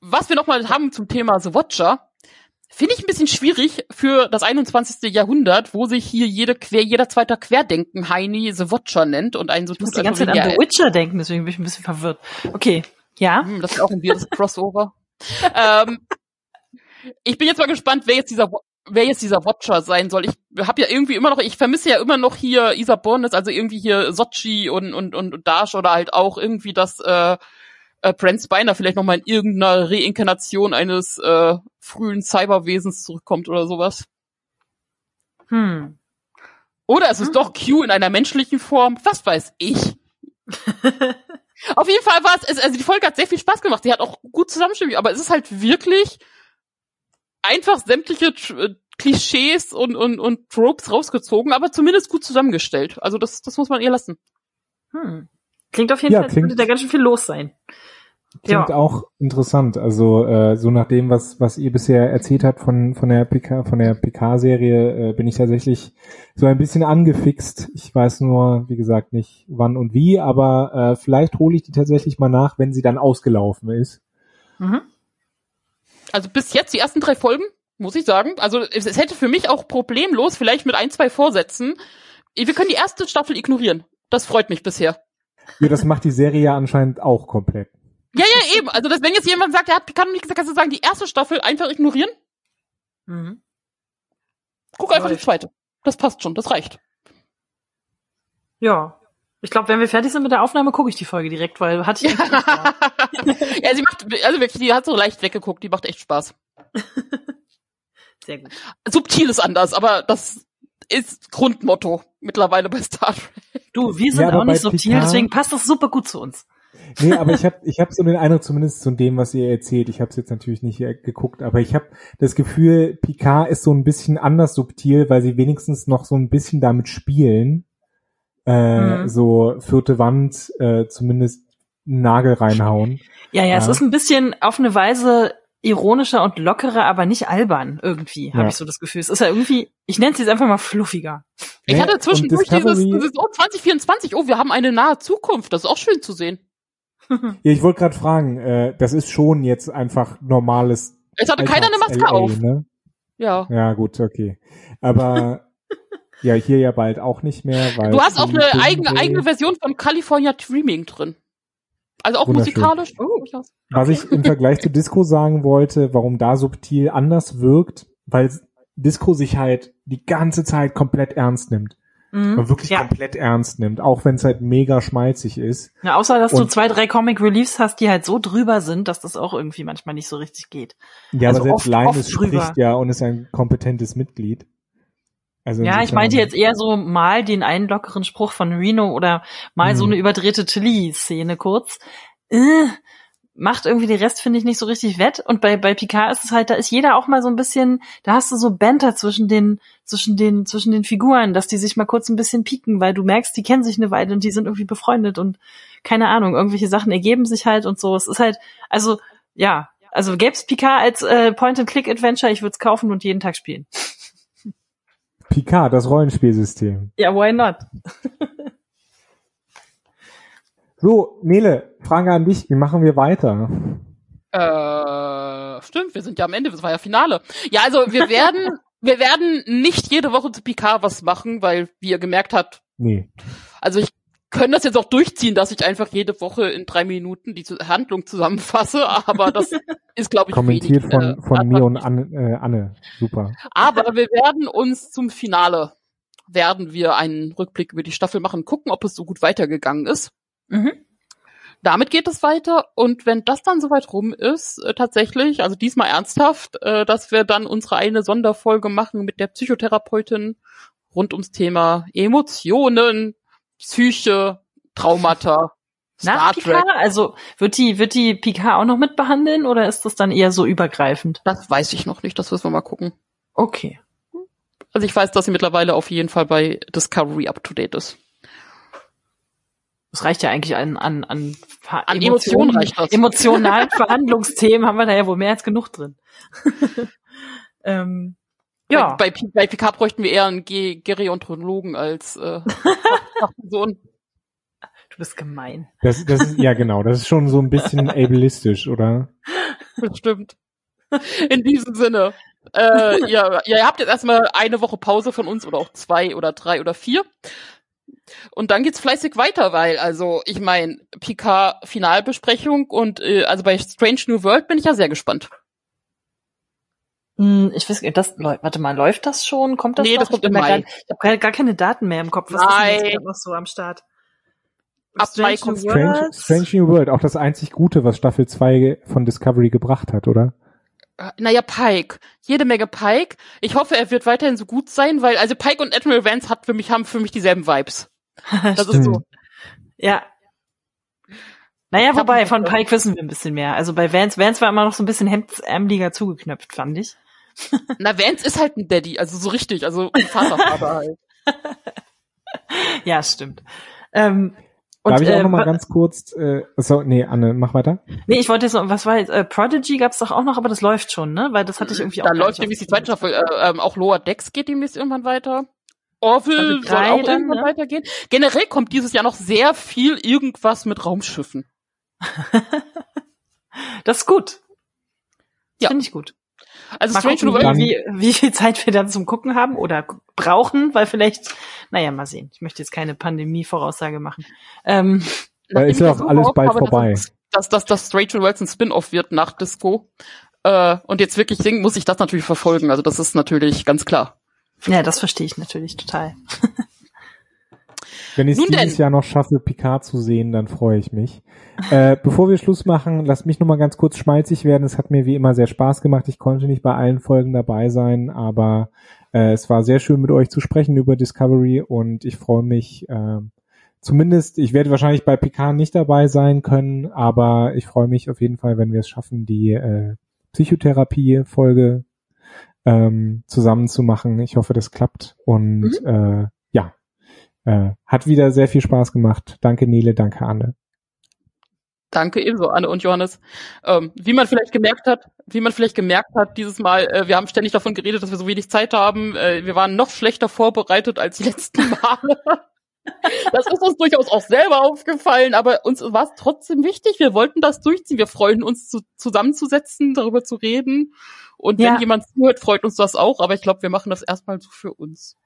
was wir nochmal haben zum Thema The Watcher, finde ich ein bisschen schwierig für das 21. Jahrhundert, wo sich hier jede quer, jeder zweiter Querdenken Heini The Watcher nennt und einen so. Ich muss die ganze Zeit an The Witcher denken, deswegen bin ich ein bisschen verwirrt. Okay, ja. Hm, das ist auch ein weirdes Crossover. (laughs) ähm, ich bin jetzt mal gespannt, wer jetzt dieser wer jetzt dieser Watcher sein soll. Ich habe ja irgendwie immer noch, ich vermisse ja immer noch hier Isa Bornes, also irgendwie hier Sochi und und und Dash oder halt auch irgendwie das äh, äh, Brent Spiner vielleicht nochmal in irgendeiner Reinkarnation eines äh, frühen Cyberwesens zurückkommt oder sowas. Hm. Oder es ist hm. doch Q in einer menschlichen Form. Was weiß ich. (laughs) Auf jeden Fall war es, also die Folge hat sehr viel Spaß gemacht. Sie hat auch gut zusammengestimmt, aber es ist halt wirklich einfach sämtliche äh, Klischees und, und, und Tropes rausgezogen, aber zumindest gut zusammengestellt. Also das, das muss man ihr lassen. Hm. Klingt auf jeden ja, Fall, als würde da ganz schön viel los sein. Klingt ja. auch interessant. Also äh, so nach dem, was was ihr bisher erzählt habt von von der PK von der PK-Serie, äh, bin ich tatsächlich so ein bisschen angefixt. Ich weiß nur, wie gesagt, nicht wann und wie, aber äh, vielleicht hole ich die tatsächlich mal nach, wenn sie dann ausgelaufen ist. Mhm. Also bis jetzt die ersten drei Folgen, muss ich sagen. Also es, es hätte für mich auch problemlos, vielleicht mit ein zwei Vorsätzen. Wir können die erste Staffel ignorieren. Das freut mich bisher. Ja, das macht die Serie ja anscheinend auch komplett. Ja, ja, eben. Also das, wenn jetzt jemand sagt, er hat Picard nicht gesagt, kannst du sagen, die erste Staffel einfach ignorieren. Mhm. Guck einfach die zweite. das passt schon, das reicht. Ja. Ich glaube, wenn wir fertig sind mit der Aufnahme, gucke ich die Folge direkt, weil hatte ich (laughs) vor. ja, sie macht, also wirklich, die hat so leicht weggeguckt, die macht echt Spaß. (laughs) Sehr gut. Subtil ist anders, aber das ist Grundmotto mittlerweile bei Star Trek. Du, wir sind Ja, auch nicht subtil, Picard- deswegen passt das super gut zu uns. Nee, aber ich (laughs) habe ich hab so den Eindruck, zumindest zu dem, was ihr erzählt, ich habe es jetzt natürlich nicht geguckt, aber ich habe das Gefühl, Picard ist so ein bisschen anders subtil, weil sie wenigstens noch so ein bisschen damit spielen, äh, Mhm. so vierte Wand äh, zumindest einen Nagel reinhauen. Ja, ja, es Ja. ist ein bisschen auf eine Weise ironischer und lockerer, aber nicht albern irgendwie, habe Ja. ich so das Gefühl. Es ist ja irgendwie, ich nenne es jetzt einfach mal fluffiger. Ich Ja, hatte zwischendurch dieses, dieses, oh, 2024, oh, wir haben eine nahe Zukunft, das ist auch schön zu sehen. (laughs) Ja, ich wollte gerade fragen, äh, das ist schon jetzt einfach normales Es hatte keiner eine Maske LA, auf. Ne? Ja. Ja, gut, okay. Aber ja, hier ja bald auch nicht mehr, weil Du hast auch eine eigene, eigene Version von California Dreaming drin. Also auch musikalisch. durchaus. Was ich im Vergleich zu Disco sagen wollte, warum da subtil anders wirkt, weil Disco sich halt die ganze Zeit komplett ernst nimmt. Mhm. Und wirklich Ja. komplett ernst nimmt, auch wenn es halt mega schmalzig ist. ja, außer dass du Und- zwei, drei Comic Reliefs hast, die halt so drüber sind, dass das auch irgendwie manchmal nicht so richtig geht. Ja, Also aber oft- selbst Linus oft drüber. spricht ja und ist ein kompetentes Mitglied. Also Ja, ich meinte jetzt eher so mal den einen lockeren Spruch von Reno oder mal so Mhm. eine überdrehte Tilly-Szene kurz. Äh, macht irgendwie den Rest, finde ich, nicht so richtig wett. Und bei, bei Picard ist es halt, da ist jeder auch mal so ein bisschen, da hast du so Banter zwischen den, zwischen den, zwischen den Figuren, dass die sich mal kurz ein bisschen pieken, weil du merkst, die kennen sich eine Weile und die sind irgendwie befreundet und keine Ahnung, irgendwelche Sachen ergeben sich halt und so. Es ist halt, also, ja, also gäb's Picard als äh, Point-and-Click-Adventure, ich würde es kaufen und jeden Tag spielen. Picard, das Rollenspielsystem. Ja, why not? (laughs) So, Nele, Frage an dich, wie machen wir weiter? Äh, stimmt, wir sind ja am Ende, das war ja Finale. Ja, also wir (laughs) werden, wir werden nicht jede Woche zu Picard was machen, weil, wie ihr gemerkt habt, Nee. also ich können das jetzt auch durchziehen, dass ich einfach jede Woche in drei Minuten die Handlung zusammenfasse, aber das (laughs) ist, glaube ich, Kommentiert wenig, von, äh, von mir und. Anne, äh, Anne. Super. Aber wir werden uns zum Finale, werden wir einen Rückblick über die Staffel machen, gucken, ob es so gut weitergegangen ist. Mhm. Damit geht es weiter und wenn das dann soweit rum ist, äh, tatsächlich, also diesmal ernsthaft, äh, dass wir dann unsere eine Sonderfolge machen mit der Psychotherapeutin rund ums Thema Emotionen, Psyche, Traumata, (laughs) Nach Star Trek. Picard? Also wird die, wird die Picard auch noch mitbehandeln oder ist das dann eher so übergreifend? Das weiß ich noch nicht, das müssen wir mal gucken. Okay. Also ich weiß, dass sie mittlerweile auf jeden Fall bei Discovery up to date ist. Das reicht ja eigentlich an, an, an, Ver- An Emotionen reicht das. Emotionalen (laughs) Verhandlungsthemen haben wir da ja wohl mehr als genug drin. (laughs) ähm, ja. Bei, bei, bei Picard bräuchten wir eher einen Ge Gerontologen als äh, Person. du bist gemein. Das, das ist, ja genau, das ist schon so ein bisschen (laughs) ableistisch, oder? Bestimmt. In diesem Sinne. Äh, ja, ja, ihr habt jetzt erstmal eine Woche Pause von uns oder auch zwei oder drei oder vier. Und dann geht's fleißig weiter, weil, also, ich meine, Picard Finalbesprechung und äh, also bei Strange New World bin ich ja sehr gespannt. Hm, Ich weiß, das läuft, warte mal, läuft das schon? Kommt das Nee, noch? das kommt ich im Mai. Gar, ich habe gar, gar keine Daten mehr im Kopf. Was ist Mai. denn jetzt noch so am Start? Ab Strange kommt New Strange? Strange New World, auch das einzig Gute, was Staffel 2 von Discovery gebracht hat, oder? Äh, Naja, Pike. Jede Menge Pike. Ich hoffe, er wird weiterhin so gut sein, weil, also Pike und Admiral Vance hat für mich, haben für mich dieselben Vibes. (laughs) Das ist so. Ja. Naja, wobei, von Pike wissen wir ein bisschen mehr. Also bei Vance, Vance war immer noch so ein bisschen hemdsärmeliger zugeknöpft, fand ich. Na, Vance ist halt ein Daddy, also so richtig, also ein Vatervater halt. (laughs) Ja, stimmt. Ähm, und, Darf ich auch äh, noch mal ganz kurz, äh, so, nee, Anne, mach weiter. nee, ich wollte jetzt noch, was war jetzt, äh, Prodigy gab's doch auch noch, aber das läuft schon, ne? Weil das hatte ich irgendwie auch. Da läuft demnächst die zweite Staffel. Äh, ähm, auch Lower Decks geht demnächst irgendwann weiter. Orville Also soll auch dann, irgendwann ne? weitergehen. Generell kommt dieses Jahr noch sehr viel irgendwas mit Raumschiffen. (laughs) Das ist gut. Das Ja. finde ich gut. Also Mal Strange gucken, New World, Dann- wie, wie viel Zeit wir dann zum Gucken haben oder brauchen, weil vielleicht, naja, mal sehen. Ich möchte jetzt keine Pandemie-Voraussage machen. Ähm, Da nachdem ist ja ich auch alles bald habe, dass vorbei. Dass, dass, dass Strange New Worlds ein Spin-off wird nach Disco. Äh, und jetzt wirklich singen, muss ich das natürlich verfolgen. Also das ist natürlich ganz klar. Ja, das verstehe ich natürlich total. (laughs) Wenn ich es dieses denn. Jahr noch schaffe, Picard zu sehen, dann freue ich mich. (laughs) äh, bevor wir Schluss machen, lasst mich noch mal ganz kurz schmalzig werden. Es hat mir wie immer sehr Spaß gemacht. Ich konnte nicht bei allen Folgen dabei sein, aber äh, es war sehr schön mit euch zu sprechen über Discovery und ich freue mich äh, zumindest, ich werde wahrscheinlich bei Picard nicht dabei sein können, aber ich freue mich auf jeden Fall, wenn wir es schaffen, die äh, Psychotherapie-Folge ähm, zusammen zu machen. Ich hoffe, das klappt und äh, ja, äh, hat wieder sehr viel Spaß gemacht. Danke Nele, danke Anne. Danke ebenso, Anne und Johannes. Ähm, wie man vielleicht gemerkt hat, wie man vielleicht gemerkt hat, dieses Mal, äh, wir haben ständig davon geredet, dass wir so wenig Zeit haben. Äh, wir waren noch schlechter vorbereitet als die letzten Male. (laughs) Das ist uns durchaus auch selber aufgefallen, aber uns war es trotzdem wichtig. Wir wollten das durchziehen. Wir freuen uns, zu, zusammenzusetzen, darüber zu reden. Und wenn Ja. jemand zuhört, freut uns das auch. Aber ich glaube, wir machen das erstmal so für uns.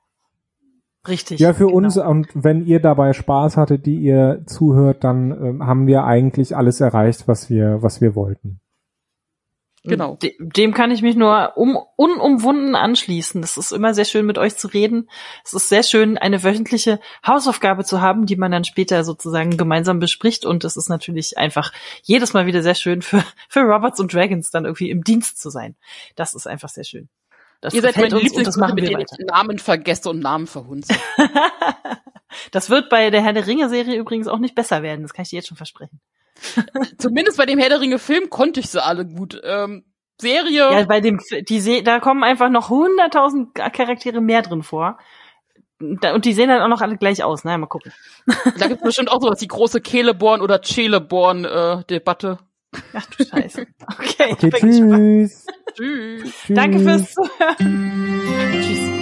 Richtig. Ja, für genau. uns und wenn ihr dabei Spaß hattet, die ihr zuhört, dann ähm, haben wir eigentlich alles erreicht, was wir, was wir wollten. Genau. De dem kann ich mich nur um, unumwunden anschließen. Das ist immer sehr schön, mit euch zu reden. Es ist sehr schön, eine wöchentliche Hausaufgabe zu haben, die man dann später sozusagen gemeinsam bespricht. Und es ist natürlich einfach jedes Mal wieder sehr schön für, für Roberts und Dragons dann irgendwie im Dienst zu sein. Das ist einfach sehr schön. Das Ihr seid Lieblingsleute, machen mit wir denen weiter. ich Namen vergesse und Namen verhunze. (laughs) das wird bei der Herr der Ringe Serie übrigens auch nicht besser werden. Das kann ich dir jetzt schon versprechen. (laughs) Zumindest bei dem Herr der Ringe Film konnte ich sie alle gut. Ähm, Serie. Ja, bei dem, die Se da kommen einfach noch hunderttausend Charaktere mehr drin vor. Da, und die sehen dann auch noch alle gleich aus. Naja, mal gucken. Da gibt es (laughs) bestimmt auch sowas, die große Celeborn oder Celeborn-Debatte. Ach du Scheiße. Okay, Okay, ich bin gespannt. Tschüss. Danke fürs Zuhören. Tschüss.